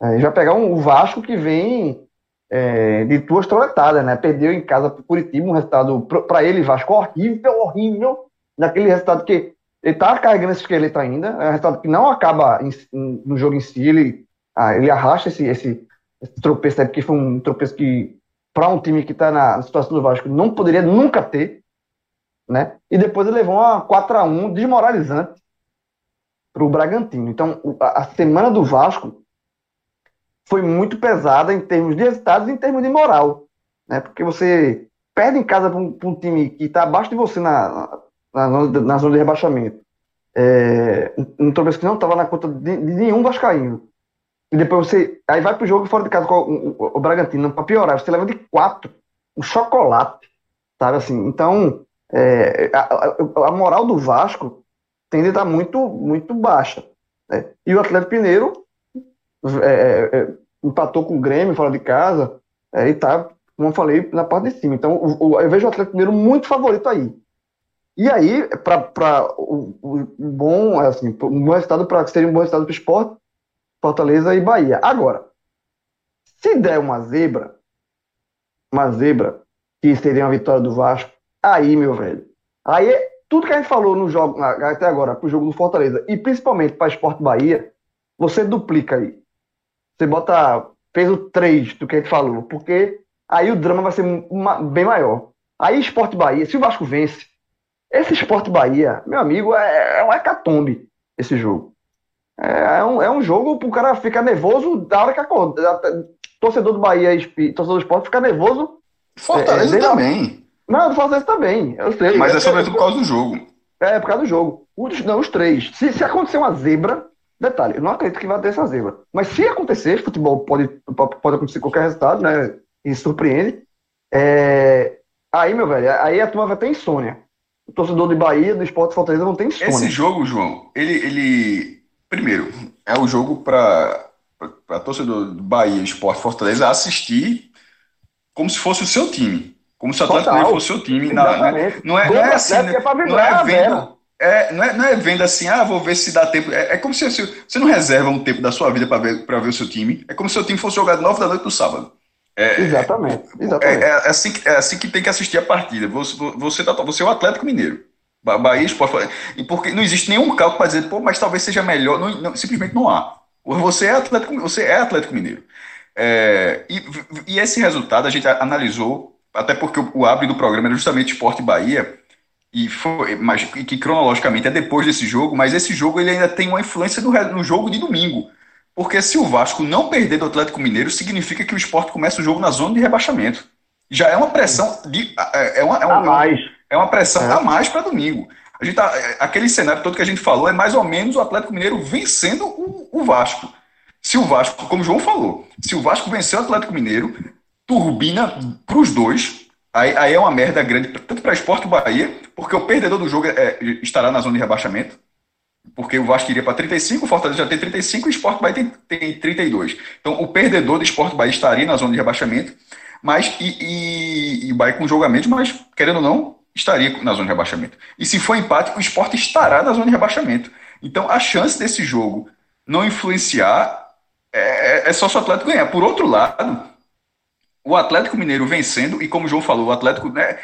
é, já pegar um, o Vasco que vem é, de duas troletadas, né? Perdeu em casa para Curitiba, um resultado para ele, Vasco, horrível, horrível. Naquele resultado que ele tá carregando esse esqueleto ainda, é um resultado que não acaba em, em, no jogo em si, ele, ah, ele arrasta esse, esse, esse tropeço, porque foi um tropeço que, para um time que está na, na situação do Vasco, não poderia nunca ter, né? E depois ele levou uma 4 a 1 desmoralizante para o Bragantino. Então, a, semana do Vasco foi muito pesada em termos de resultados e em termos de moral. Né? Porque você perde em casa para um, um, time que está abaixo de você na, na, na, zona de rebaixamento. É, um tropeço que não estava na conta de, de, nenhum Vascaíno. E depois você. Aí vai para o jogo fora de casa com o, o, o Bragantino, para piorar, você leva de quatro. Um chocolate. Sabe assim? Então, é, a, a, moral do Vasco tende a estar muito, muito baixa. Né? E o Atlético Mineiro é, é, é, empatou com o Grêmio fora de casa é, e tá, como eu falei, na parte de cima. Então, o, o, eu vejo o Atlético Mineiro muito favorito aí. E aí, para o, o, bom, assim, um bom resultado para seria um bom resultado para o esporte, Fortaleza e Bahia. Agora, se der uma zebra, uma zebra, que seria uma vitória do Vasco, aí, meu velho, aí tudo que a gente falou no jogo, até agora, pro jogo do Fortaleza, e principalmente para Esporte Bahia, você duplica aí. Você bota peso 3 do que a gente falou, porque aí o drama vai ser uma, bem maior. Aí Esporte Bahia, se o Vasco vence, esse Esporte Bahia, meu amigo, é, é um hecatombe esse jogo. É, é, um, é um jogo pro cara ficar nervoso da hora que acorda. Torcedor do Bahia, torcedor do esporte, ficar nervoso. Fortaleza é, também. Não, do Fortaleza também, eu sei. Mas é sobretudo por causa do jogo. É, por causa do jogo. Os, não, os três. Se, se acontecer uma zebra, detalhe, eu não acredito que vai ter essa zebra. Mas se acontecer, futebol pode, pode acontecer qualquer resultado, né? E surpreende. É, aí, meu velho, aí a turma vai ter insônia. O torcedor de Bahia, do Esporte Fortaleza, não tem insônia. Esse jogo, João, ele. ele primeiro, é o jogo para para torcedor do Bahia, Esporte Fortaleza assistir como se fosse o seu time. Como se o Atlético Mineiro fosse o seu time. Na, na, é, não, é, não é assim, né? é não é vendo. É, não, é, não é assim, ah, vou ver se dá tempo. É, é como se, se, você não reserva um tempo da sua vida para ver, ver o seu time. É como se o seu time fosse jogado nove da noite no sábado. É, exatamente. exatamente. É, é, assim, é assim que tem que assistir a partida. Você, você, tá, você é o Atlético Mineiro. Bahia Esporte. E porque não existe nenhum cálculo para dizer, pô, mas talvez seja melhor. Não, não, simplesmente não há. Você é Atlético, você é Atlético Mineiro. É, e, e, esse resultado a gente analisou, até porque o, o abre do programa era justamente Esporte Bahia, e foi, mas que cronologicamente é depois desse jogo, mas esse jogo ele ainda tem uma influência no, no jogo de domingo. Porque se o Vasco não perder do Atlético Mineiro, significa que o esporte começa o jogo na zona de rebaixamento. Já é uma pressão de. É, é uma, é uma, a mais. É uma pressão é. a mais para domingo. A gente tá, é, aquele cenário todo que a gente falou é mais ou menos o Atlético Mineiro vencendo o, o Vasco. Se o Vasco, como o João falou, se o Vasco vencer o Atlético Mineiro, turbina para os dois. Aí, aí, é uma merda grande, tanto para Esporte e Bahia, porque o perdedor do jogo é, estará na zona de rebaixamento. Porque o Vasco iria para 35, o Fortaleza já tem 35 e o Esporte Bahia tem, tem 32. Então o perdedor do Esporte Bahia estaria na zona de rebaixamento, mas e, e, e Bahia com julgamento, mas querendo ou não, estaria na zona de rebaixamento. E se for empate, o esporte estará na zona de rebaixamento. Então a chance desse jogo não influenciar é, é, é só se o Atlético ganhar. Por outro lado, o Atlético Mineiro vencendo, e como o João falou, o Atlético né,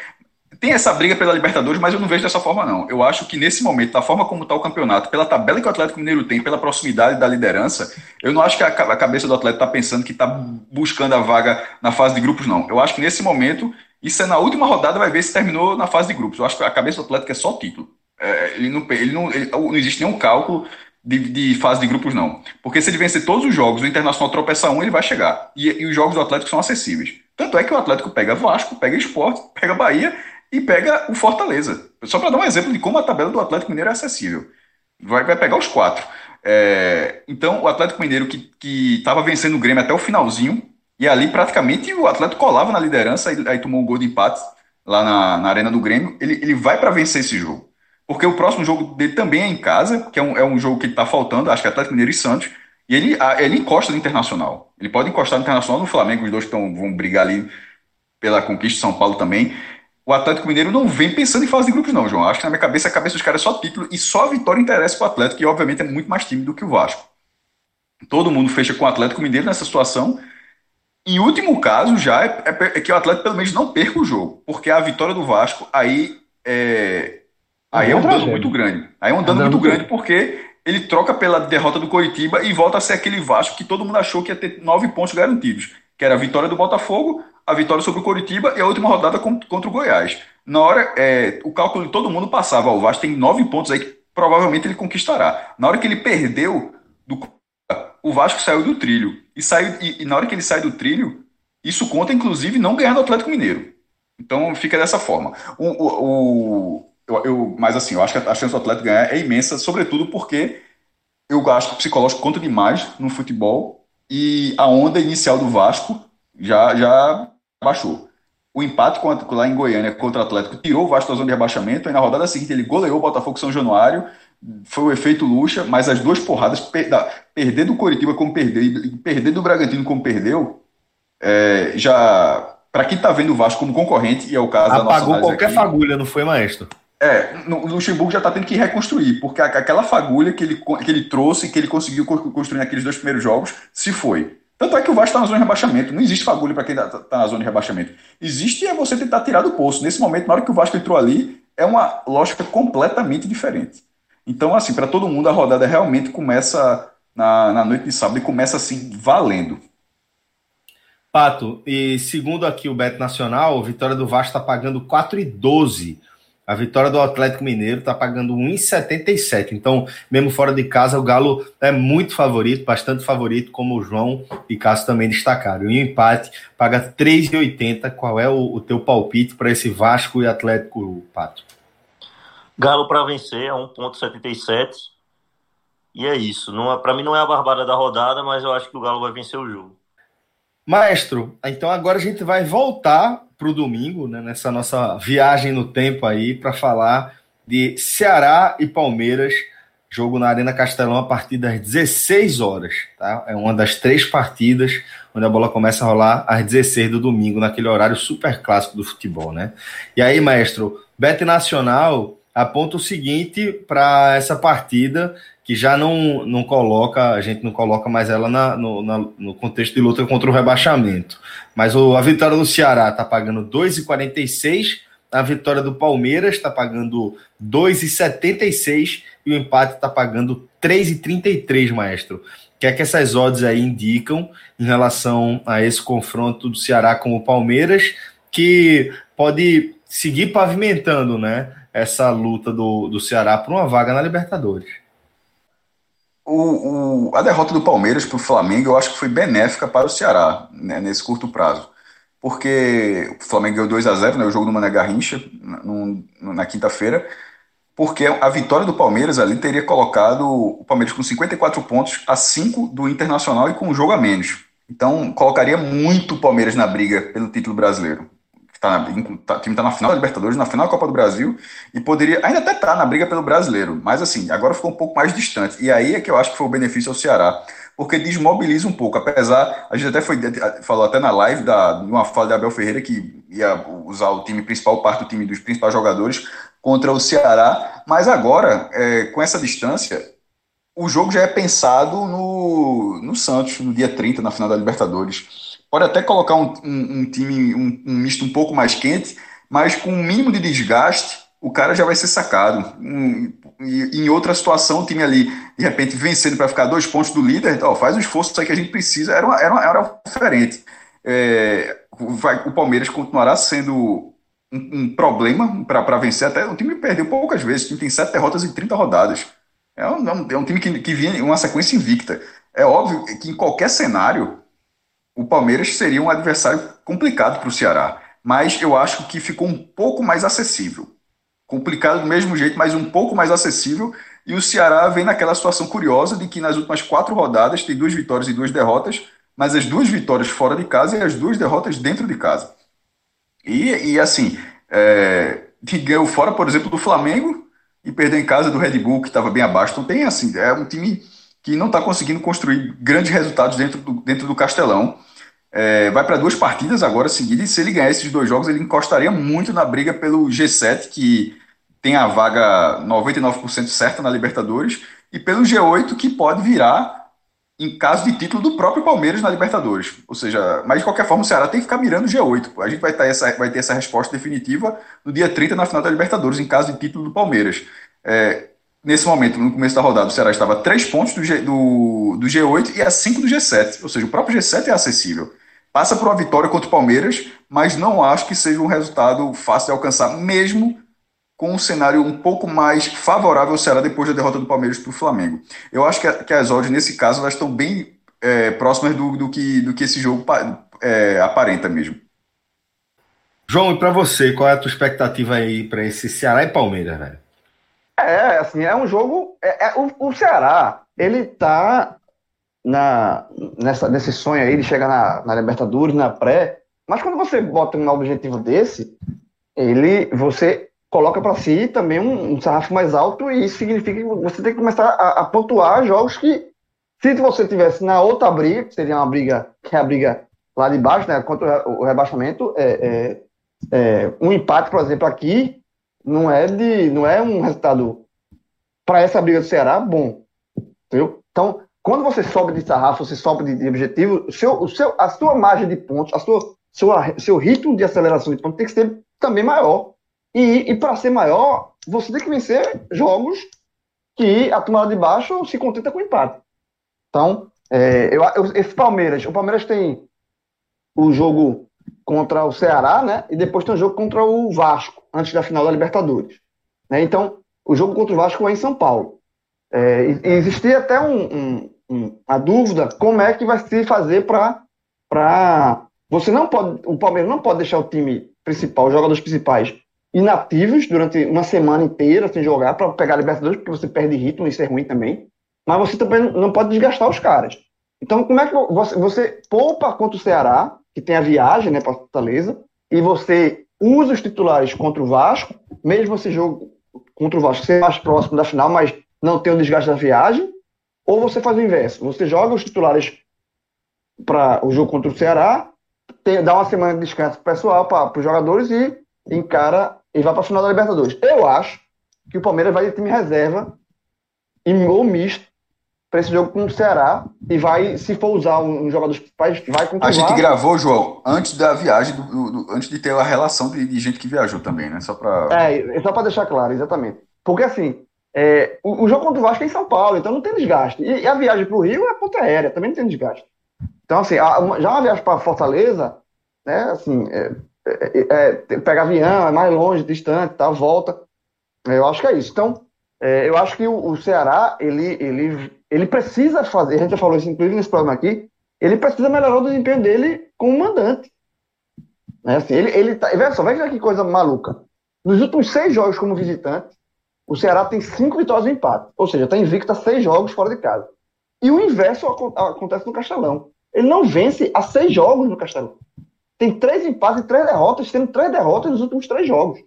tem essa briga pela Libertadores, mas eu não vejo dessa forma, não. Eu acho que nesse momento, da forma como está o campeonato, pela tabela que o Atlético Mineiro tem, pela proximidade da liderança, eu não acho que a, cabeça do Atlético está pensando que está buscando a vaga na fase de grupos, não. Eu acho que nesse momento isso é na última rodada, vai ver se terminou na fase de grupos. Eu acho que a cabeça do Atlético é só título. É, ele não, ele não, ele, não existe nenhum cálculo de, de, fase de grupos, não. Porque se ele vencer todos os jogos, o Internacional tropeça um, ele vai chegar. E, e, os jogos do Atlético são acessíveis. Tanto é que o Atlético pega Vasco, pega Esporte, pega Bahia e pega o Fortaleza. Só para dar um exemplo de como a tabela do Atlético Mineiro é acessível. Vai, vai pegar os quatro. É, então, o Atlético Mineiro, que estava vencendo o Grêmio até o finalzinho, e ali praticamente o Atlético colava na liderança, aí, tomou um gol de empate lá na, na Arena do Grêmio. Ele, ele vai para vencer esse jogo. Porque o próximo jogo dele também é em casa, que é um, é um jogo que está faltando, acho que é Atlético Mineiro e Santos. E ele, ele encosta no Internacional. Ele pode encostar no Internacional no Flamengo, os dois tão, vão brigar ali pela conquista de São Paulo também. O Atlético Mineiro não vem pensando em fase de grupos, não, João. Acho que na minha cabeça, a cabeça dos caras é só título e só a vitória interessa para o Atlético, que obviamente é muito mais time do que o Vasco. Todo mundo fecha com o Atlético Mineiro nessa situação em último caso, já é, é, é, que o Atlético pelo menos não perca o jogo, porque a vitória do Vasco aí é, aí é um dano muito grande. Aí é um dano muito grande porque ele troca pela derrota do Coritiba e volta a ser aquele Vasco que todo mundo achou que ia ter nove pontos garantidos, que era a vitória do Botafogo, a vitória sobre o Coritiba e a última rodada contra o Goiás. Na hora, é, o cálculo de todo mundo passava, o Vasco tem nove pontos aí que provavelmente ele conquistará. Na hora que ele perdeu do o Vasco saiu do trilho. E, saiu, e, e, na hora que ele sai do trilho, isso conta, inclusive, não ganhar do Atlético Mineiro. Então fica dessa forma. O, o, o eu, eu, mas assim, eu acho que a chance do Atlético ganhar é imensa, sobretudo porque eu acho que o psicológico conta demais no futebol e a onda inicial do Vasco já, já baixou. O empate contra, lá em Goiânia contra o Atlético tirou o Vasco da zona de rebaixamento, e na rodada seguinte ele goleou o Botafogo São Januário foi o efeito Lucha, mas as duas porradas, per, da, perder do Coritiba como perdeu e perder do Bragantino como perdeu, é, já. Para quem está vendo o Vasco como concorrente, e é o caso Apagou da nossa qualquer aqui, fagulha, não foi, maestro? É, no, o Luxemburgo já está tendo que reconstruir, porque aquela fagulha que ele, que ele trouxe, que ele conseguiu construir naqueles dois primeiros jogos, se foi. Tanto é que o Vasco está na zona de rebaixamento. Não existe fagulha para quem está tá na zona de rebaixamento. Existe é você tentar tirar do poço. Nesse momento, na hora que o Vasco entrou ali, é uma lógica completamente diferente. Então, assim, para todo mundo, a rodada realmente começa na, na noite de sábado e começa assim, valendo. Pato, e segundo aqui o Beto Nacional, a vitória do Vasco está pagando 4,12. A vitória do Atlético Mineiro está pagando 1,77. Então, mesmo fora de casa, o Galo é muito favorito, bastante favorito, como o João e Cássio também destacaram. E o empate paga 3,80. Qual é o, o teu palpite para esse Vasco e Atlético, Pato? Galo para vencer é 1,77. E é isso. É, para mim não é a barbada da rodada, mas eu acho que o Galo vai vencer o jogo. Maestro, então agora a gente vai voltar para o domingo, né, nessa nossa viagem no tempo aí, para falar de Ceará e Palmeiras, jogo na Arena Castelão a partir das 16 horas. Tá? É uma das três partidas onde a bola começa a rolar às 16 do domingo, naquele horário super clássico do futebol. Né? E aí, maestro, Bet Nacional aponta o seguinte para essa partida que já não, não coloca, a gente não coloca mais ela na, no, na, no contexto de luta contra o rebaixamento. Mas o, a vitória do Ceará está pagando 2,46, a vitória do Palmeiras está pagando 2,76 e o empate está pagando 3,33, maestro. O que é que essas odds aí indicam em relação a esse confronto do Ceará com o Palmeiras, que pode seguir pavimentando né, essa luta do, do Ceará por uma vaga na Libertadores? o, o, a derrota do Palmeiras para o Flamengo eu acho que foi benéfica para o Ceará né, nesse curto prazo. Porque o Flamengo ganhou 2 a 0 né, o jogo do Mané Garrincha no, no, na quinta-feira. Porque a vitória do Palmeiras ali teria colocado o Palmeiras com 54 pontos a 5 do Internacional e com um jogo a menos. Então colocaria muito o Palmeiras na briga pelo título brasileiro que tá tá, o time está na final da Libertadores, na final da Copa do Brasil, e poderia ainda até estar tá na briga pelo brasileiro, mas assim, agora ficou um pouco mais distante. E aí é que eu acho que foi o benefício ao Ceará, porque desmobiliza um pouco, apesar, a gente até foi, falou até na live da, de uma fala de Abel Ferreira que ia usar o time principal, parte do time dos principais jogadores, contra o Ceará, mas agora, é, com essa distância, o jogo já é pensado no, no Santos, no dia 30, na final da Libertadores pode até colocar um, um, um time, um, um, misto um pouco mais quente, mas com um mínimo de desgaste, o cara já vai ser sacado. Um, em outra situação, o time ali, de repente, vencendo para ficar dois pontos do líder, então, faz o esforço que a gente precisa, era, uma, era, uma, era diferente. É, vai, o Palmeiras continuará sendo um, um problema para vencer, até o time perdeu poucas vezes, o time tem sete derrotas em 30 rodadas. É um, é um time que, que vinha em uma sequência invicta. É óbvio que em qualquer cenário, o Palmeiras seria um adversário complicado para o Ceará, mas eu acho que ficou um pouco mais acessível. Complicado do mesmo jeito, mas um pouco mais acessível. E o Ceará vem naquela situação curiosa de que nas últimas quatro rodadas tem duas vitórias e duas derrotas, mas as duas vitórias fora de casa e as duas derrotas dentro de casa. E, e assim, é, ganhou fora, por exemplo, do Flamengo e perdeu em casa do Red Bull, que estava bem abaixo. Então tem assim, é um time que não está conseguindo construir grandes resultados dentro do, dentro do Castelão. É, vai para duas partidas agora seguidas, e se ele ganhar esses dois jogos, ele encostaria muito na briga pelo G7, que tem a vaga 99% certa na Libertadores, e pelo G8, que pode virar em caso de título do próprio Palmeiras na Libertadores. Ou seja, mas de qualquer forma o Ceará tem que ficar mirando o G8. A gente vai ter essa, vai ter essa resposta definitiva no dia 30 na final da Libertadores, em caso de título do Palmeiras. É, nesse momento, no começo da rodada, o Ceará estava a 3 pontos do, G, do, do G8 e a 5 do G7. Ou seja, o próprio G7 é acessível. Passa por uma vitória contra o Palmeiras, mas não acho que seja um resultado fácil de alcançar, mesmo com um cenário um pouco mais favorável ao Ceará depois da derrota do Palmeiras para o Flamengo. Eu acho que, que as odds, nesse caso, elas estão bem é, próximas do, do, que, do que esse jogo é, aparenta mesmo. João, e para você, qual é a tua expectativa aí para esse Ceará e Palmeiras, velho? É, assim, é um jogo. É, é, o, o Ceará, ele tá na, nessa, nesse sonho aí de chegar na, na Libertadores, na pré. Mas quando você bota um objetivo desse, ele você coloca para si também um, um, sarrafo mais alto e isso significa que você tem que começar a, a, pontuar jogos que, se você tivesse na outra briga, que seria uma briga que é a briga lá de baixo, né, contra o rebaixamento, é, é, é um empate, por exemplo, aqui não é de não é um resultado para essa briga do Ceará bom, entendeu? Então quando você sobe de sarrafo, você sobe de, de objetivo, seu, o seu, a sua margem de pontos, a sua, sua, seu ritmo de aceleração de pontos tem que ser também maior. E, e para ser maior, você tem que vencer jogos que a tomada de baixo se contenta com empate. Então, é, eu, eu, esse Palmeiras, o Palmeiras tem o jogo contra o Ceará, né? E depois tem o jogo contra o Vasco, antes da final da Libertadores. Né? Então, o jogo contra o Vasco é em São Paulo. É, existia até um, um, uma dúvida como é que vai se fazer para. Você não pode. O Palmeiras não pode deixar o time principal, os jogadores principais, inativos durante uma semana inteira sem jogar para pegar a Libertadores, porque você perde ritmo, isso é ruim também. Mas você também não pode desgastar os caras. Então, como é que você, você poupa contra o Ceará, que tem a viagem né, para Fortaleza, e você usa os titulares contra o Vasco, mesmo esse jogo contra o Vasco ser mais próximo da final, mas não tem o desgaste da viagem, ou você faz o inverso, você joga os titulares para o jogo contra o Ceará, tem, dá uma semana de descanso pessoal para os jogadores e encara e vai para a final da Libertadores. Eu acho que o Palmeiras vai de time reserva ou misto para esse jogo com o Ceará e vai, se for usar um, um jogador principais, vai com A gente gravou, João, antes da viagem, do, do, do, antes de ter a relação de, de, gente que viajou também, né? Só para. É, só para deixar claro, exatamente. Porque assim, é, o, o, jogo contra o Vasco é em São Paulo, então não tem desgaste. E, e a viagem para o Rio é ponta aérea, também não tem desgaste. Então, assim, a, uma, já uma viagem para Fortaleza, né, assim, é, é, é, pega avião, é mais longe, distante, tal, volta. Eu acho que é isso. Então, é, eu acho que o, o, Ceará, ele, ele, ele precisa fazer, a gente já falou isso inclusive nesse programa aqui, ele precisa melhorar o desempenho dele como mandante. Né? Assim, ele, ele tá, veja só, veja que coisa maluca. Nos últimos seis jogos como visitante, o Ceará tem cinco vitórias e empate. Ou seja, está invicto a seis jogos fora de casa. E o inverso acontece no Castelão. Ele não vence a seis jogos no Castelão. Tem três empates e três derrotas, tendo três derrotas nos últimos três jogos.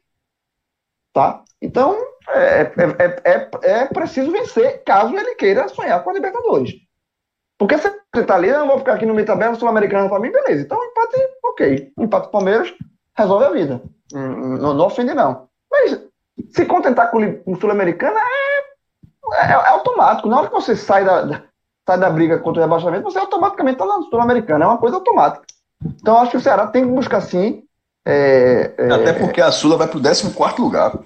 Tá? Então, é, é, é, é, preciso vencer, caso ele queira sonhar com a Libertadores. Porque se ele tá ali, eu vou ficar aqui no meio tabela sul-americana para mim, beleza. Então, empate, ok. Empate Palmeiras resolve a vida. Não, não ofende, não. Se contentar com o sul-americana é, é, é, automático. Na hora que você sai da, da, sai da briga contra o rebaixamento, você automaticamente está na sul-americana. É uma coisa automática. Então, acho que o Ceará tem que buscar sim. É, é Até porque a Sula vai para o 14 lugar.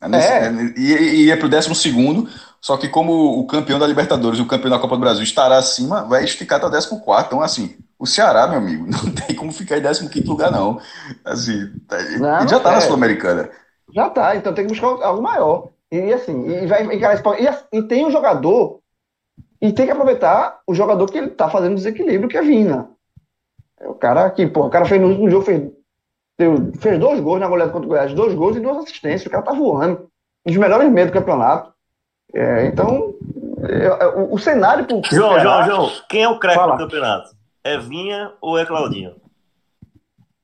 É nesse, é. E, e é pro décimo segundo, só que como o campeão da Libertadores e o campeão da Copa do Brasil estará acima, vai ficar até o décimo quarto. Então, assim, o Ceará, meu amigo, (laughs) não tem como ficar em décimo quinto lugar, não. Assim, não, ele já tá é. na Sul-Americana. Já tá, então tem que buscar algo maior. E assim, e vai encarar esse e, e tem um jogador, e tem que aproveitar o jogador que ele tá fazendo desequilíbrio, que é Vina. É o cara que, pô, o cara fez no último jogo, fez Deu, fez dois gols na goleada contra o Goiás, dois gols e duas assistências. O cara tá voando. Um dos melhores meios do campeonato. É, então, é, o, o, cenário pro. João, João, João, quem é o craque do campeonato? É Vinha ou é Claudinho?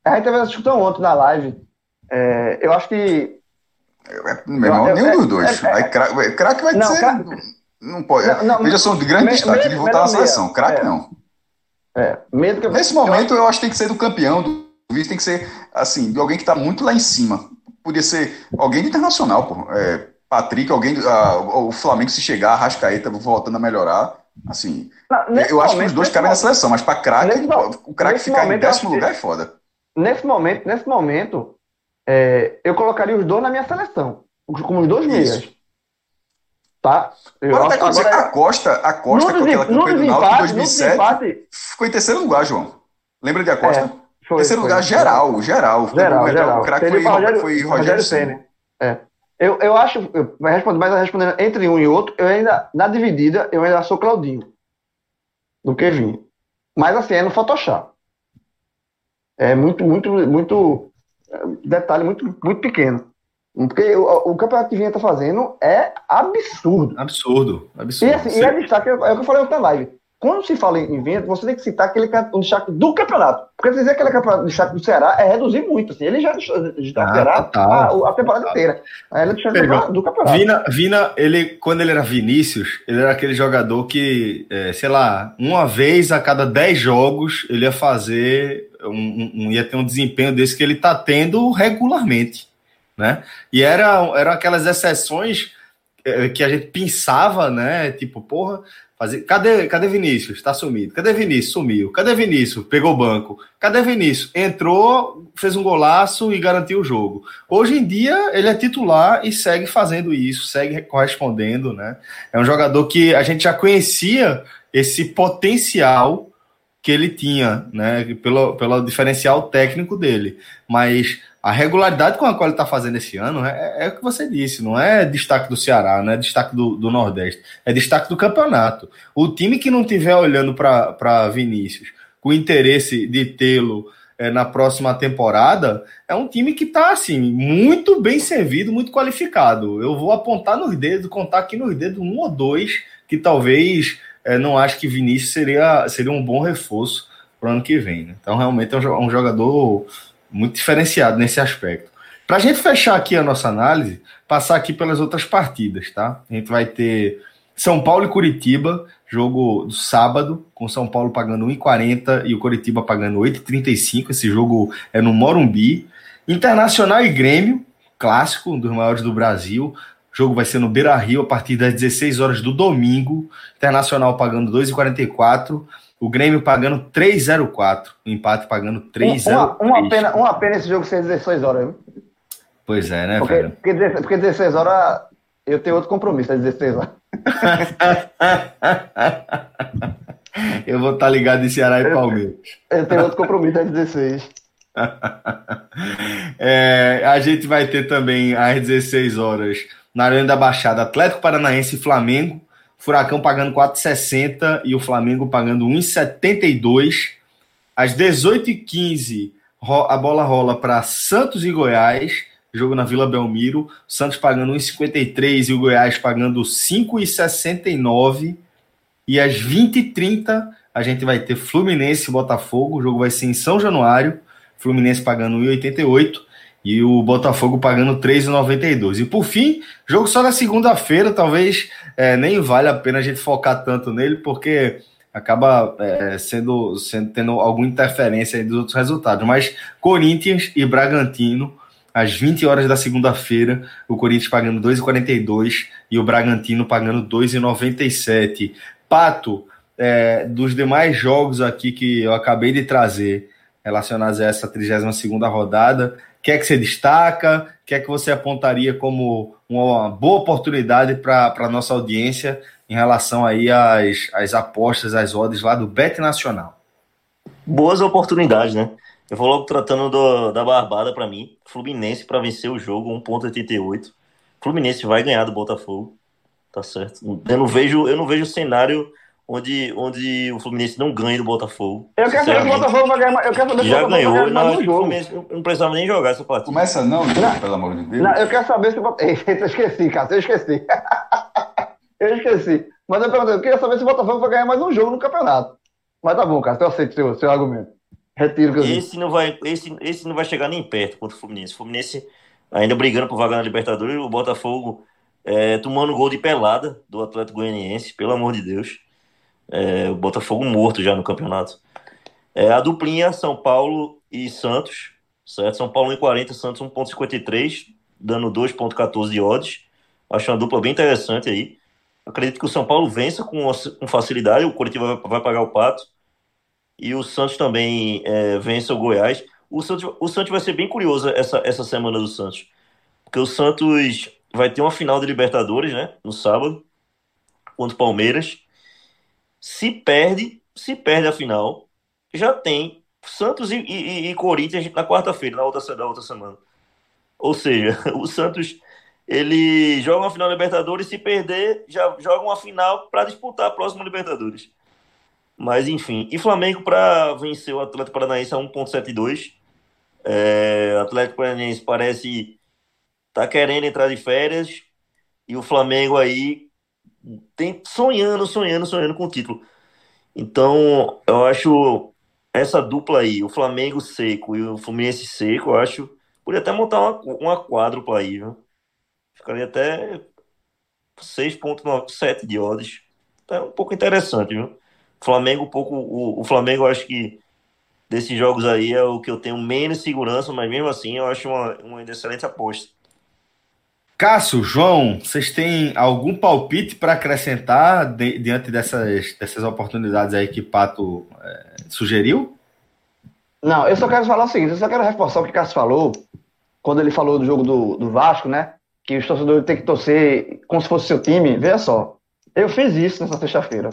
A gente essa discussão ontem na live. É, eu acho que. É, meu irmão, nenhum dos dois. É, é, craque vai não, ser. Crack, não pode. Não, não, Veja, são de grande destaque de voltar na seleção. Craque não. É, medo que Nesse momento, eu acho que tem que ser do campeão, do vice tem que ser, assim, de alguém que está muito lá em cima. Podia ser alguém de internacional, pô. É, Patrick, alguém. o Flamengo, se chegar, a Rascaeta voltando a melhorar. Assim, não, eu acho que os dois cabem na seleção, mas para craque, o craque ficar em décimo lugar é foda. Nesse momento, nesse momento é, eu colocaria os dois na minha seleção, como os dois meias. Tá? Eu agora, acho, agora, a Costa, a Costa com aquela campanha do Náutico em 2007, ficou em terceiro lugar, João. Lembra de a Costa? É. Foi, Terceiro foi, lugar, geral, geral. Geral, geral. O craque foi, Rogério, foi Rogério, Senna. É. Eu, eu acho, eu, mas respondendo entre um e outro, eu ainda, na dividida, eu ainda sou Claudinho. Do que vim. Mas assim, é no Photoshop. É muito, muito, muito. Detalhe muito, muito pequeno. Porque o, o campeonato que Vinha tá fazendo é absurdo. Absurdo, absurdo. E, assim, e é destaque, é o que eu falei ontem na live quando se fala em venda, você tem que citar aquele um destaque do campeonato. Porque dizer aquele campeonato destaque do Ceará é reduzir muito. Assim. Ele já destacará ah, a, a, temporada inteira. Aí ele destaque do campeonato. Vina, Vina, ele, quando ele era Vinícius, ele era aquele jogador que, é, sei lá, uma vez a cada dez jogos ele ia fazer, um, um, ia ter um desempenho desse que ele está tendo regularmente. Né? E era, eram aquelas exceções é, que a gente pensava, né? Tipo, porra, fazer. Cadê, cadê Vinícius? Tá sumido. Cadê Vinícius? Sumiu. Cadê Vinícius? Pegou o banco. Cadê Vinícius? Entrou, fez um golaço e garantiu o jogo. Hoje em dia, ele é titular e segue fazendo isso, segue correspondendo, né? É um jogador que a gente já conhecia esse potencial que ele tinha, né? Pelo, pelo diferencial técnico dele. Mas a regularidade com a qual ele está fazendo esse ano é, é, o que você disse, não é destaque do Ceará, não é destaque do, do Nordeste, é destaque do campeonato. O time que não estiver olhando para Vinícius com interesse de tê-lo é, na próxima temporada, é um time que está assim, muito bem servido, muito qualificado. Eu vou apontar nos dedos, contar aqui nos dedos um ou dois que talvez é, não acho que Vinícius seria, seria um bom reforço para o ano que vem. Né? Então, realmente é um jogador muito diferenciado nesse aspecto. Para a gente fechar aqui a nossa análise, passar aqui pelas outras partidas, tá? A gente vai ter São Paulo e Curitiba, jogo do sábado, com São Paulo pagando 1,40 e o Curitiba pagando 8,35. Esse jogo é no Morumbi. Internacional e Grêmio, clássico, um dos maiores do Brasil. O jogo vai ser no Beira Rio a partir das 16 horas do domingo. Internacional pagando 2,44 o Grêmio pagando 3,04. O empate pagando 3,03. Uma, uma, pena, uma pena esse jogo ser 16 horas, viu? Pois é, né, porque, velho? Porque, porque 16 horas eu tenho outro compromisso, é 16 horas. (laughs) eu vou estar tá ligado em Ceará e Palmeiras. Eu tenho outro compromisso, é 16. (laughs) é, a gente vai ter também às 16 horas na Arena da Baixada Atlético Paranaense e Flamengo. Furacão pagando 4,60 e o Flamengo pagando 1,72. Às 18h15, a bola rola para Santos e Goiás, jogo na Vila Belmiro. Santos pagando 1,53 e o Goiás pagando 5,69. E às 20h30, a gente vai ter Fluminense e Botafogo. O jogo vai ser em São Januário. Fluminense pagando 1,88 e o Botafogo pagando 3,92. E por fim, jogo só na segunda-feira, talvez é, nem vale a pena a gente focar tanto nele, porque acaba é, sendo, sendo tendo alguma interferência dos outros resultados. Mas Corinthians e Bragantino, às 20 horas da segunda-feira, o Corinthians pagando 2,42 e o Bragantino pagando 2,97. Pato, é, dos demais jogos aqui que eu acabei de trazer relacionados a essa 32 segunda rodada, que é que você destaca? O que é que você apontaria como uma boa oportunidade para a nossa audiência em relação aí às, às apostas, às odds lá do Bet Nacional? Boas oportunidades, né? Eu vou logo tratando do, da barbada para mim. Fluminense para vencer o jogo, 1.88. Fluminense vai ganhar do Botafogo. Tá certo. Eu não vejo, eu não vejo cenário onde, onde o Fluminense não ganha do Botafogo. Eu quero saber se o Botafogo vai ganhar. Eu quero saber se Já ganhou, não, acho que o Fluminense não precisava nem jogar essa partida. Começa não, não, pelo amor de Deus. Não, eu quero saber se o Botafogo. (laughs) Eu esqueci, cara, eu esqueci. (laughs) eu esqueci. Mas eu, perguntei, eu queria saber se o Botafogo vai ganhar mais um jogo no campeonato. Mas tá bom, cara, eu aceito seu, seu argumento. Retiro que eu esse não vai esse, esse não vai chegar nem perto contra o Fluminense. O Fluminense ainda brigando por vaga na Libertadores, o Botafogo é, tomando gol de pelada do Atlético Goianiense, pelo amor de Deus. É, o Botafogo morto já no campeonato. É, a duplinha São Paulo e Santos, certo? São Paulo 1,40, Santos 1,53, dando 2,14 de odds. Acho uma dupla bem interessante aí. Acredito que o São Paulo vença com, com facilidade, o Curitiba vai, vai, pagar o pato. E o Santos também é, vença o Goiás. O Santos, o Santos vai ser bem curioso essa, essa semana do Santos. Porque o Santos vai ter uma final de Libertadores, né? No sábado, contra o Palmeiras. Se perde, se perde a final, já tem Santos e, e, e Corinthians na quarta-feira, na outra, na outra semana. Ou seja, (laughs) o Santos ele joga uma final Libertadores, se perder, já joga uma final para disputar a próxima Libertadores. Mas enfim, e Flamengo para vencer o Atlético Paranaense a 1.72. É, Atlético Paranaense parece tá querendo entrar de férias e o Flamengo aí sonhando, sonhando, sonhando com o título. Então, eu acho essa dupla aí, o Flamengo seco e o Fluminense seco, eu acho. Podia até montar uma, uma quádrupla aí, viu? Ficaria até 6,7 de odds. É um pouco interessante, viu? Flamengo, um pouco. O, o Flamengo, eu acho que desses jogos aí é o que eu tenho menos segurança, mas mesmo assim eu acho uma, uma excelente aposta. Cássio, João, vocês têm algum palpite para acrescentar de, diante dessas, dessas oportunidades aí que Pato é, sugeriu? Não, eu só quero falar o seguinte, eu só quero reforçar o que o Cássio falou, quando ele falou do jogo do, do Vasco, né? Que os torcedores têm que torcer como se fosse seu time. Veja só, eu fiz isso nessa sexta-feira.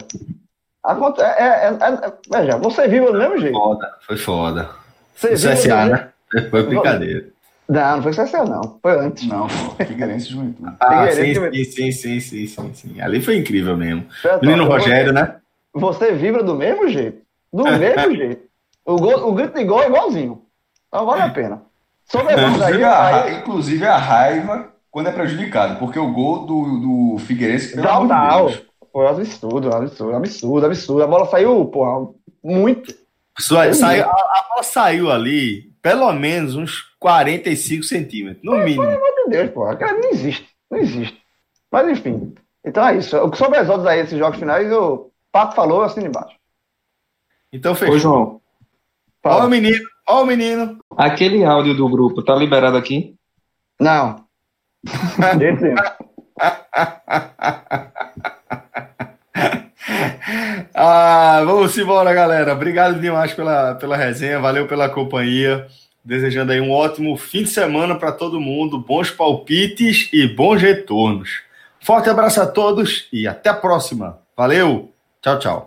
É, é, é, é, veja, você viu do mesmo jeito. Foda, foi foda. Você viu CSA, né? (laughs) Foi brincadeira. Não, não foi CSA, não. Foi antes. Não, pô. Figueirense Juventude. Ah, sim, sim, sim, sim, sim, sim, Ali foi incrível mesmo. Menino Rogério, né? Você vibra do mesmo jeito. Do (laughs) mesmo jeito. O, gol, o grito de gol é igualzinho. Então vale a pena. Sobre inclusive, aí, a, aí... inclusive a raiva quando é prejudicado, porque o gol do, do Figueirense, pelo amor de Deus. Foi absurdo, absurdo, absurdo, absurdo. A bola saiu, pô, muito. Saiu, a, a bola saiu ali, pelo menos uns 45 centímetros, no mínimo. Pelo amor de Deus, pô, aquela não existe, não existe. Mas enfim, então é isso. Sobre as outras aí, esses jogos finais, o Pato falou assim embaixo. Então fechou. Ô, João. Ó o menino, ó o menino. Aquele áudio do grupo tá liberado aqui? Não. (laughs) (laughs) ah, vamos embora, galera. Obrigado demais pela, pela resenha, valeu pela companhia. Desejando aí um ótimo fim de semana para todo mundo, bons palpites e bons retornos. Forte abraço a todos e até a próxima. Valeu, tchau, tchau.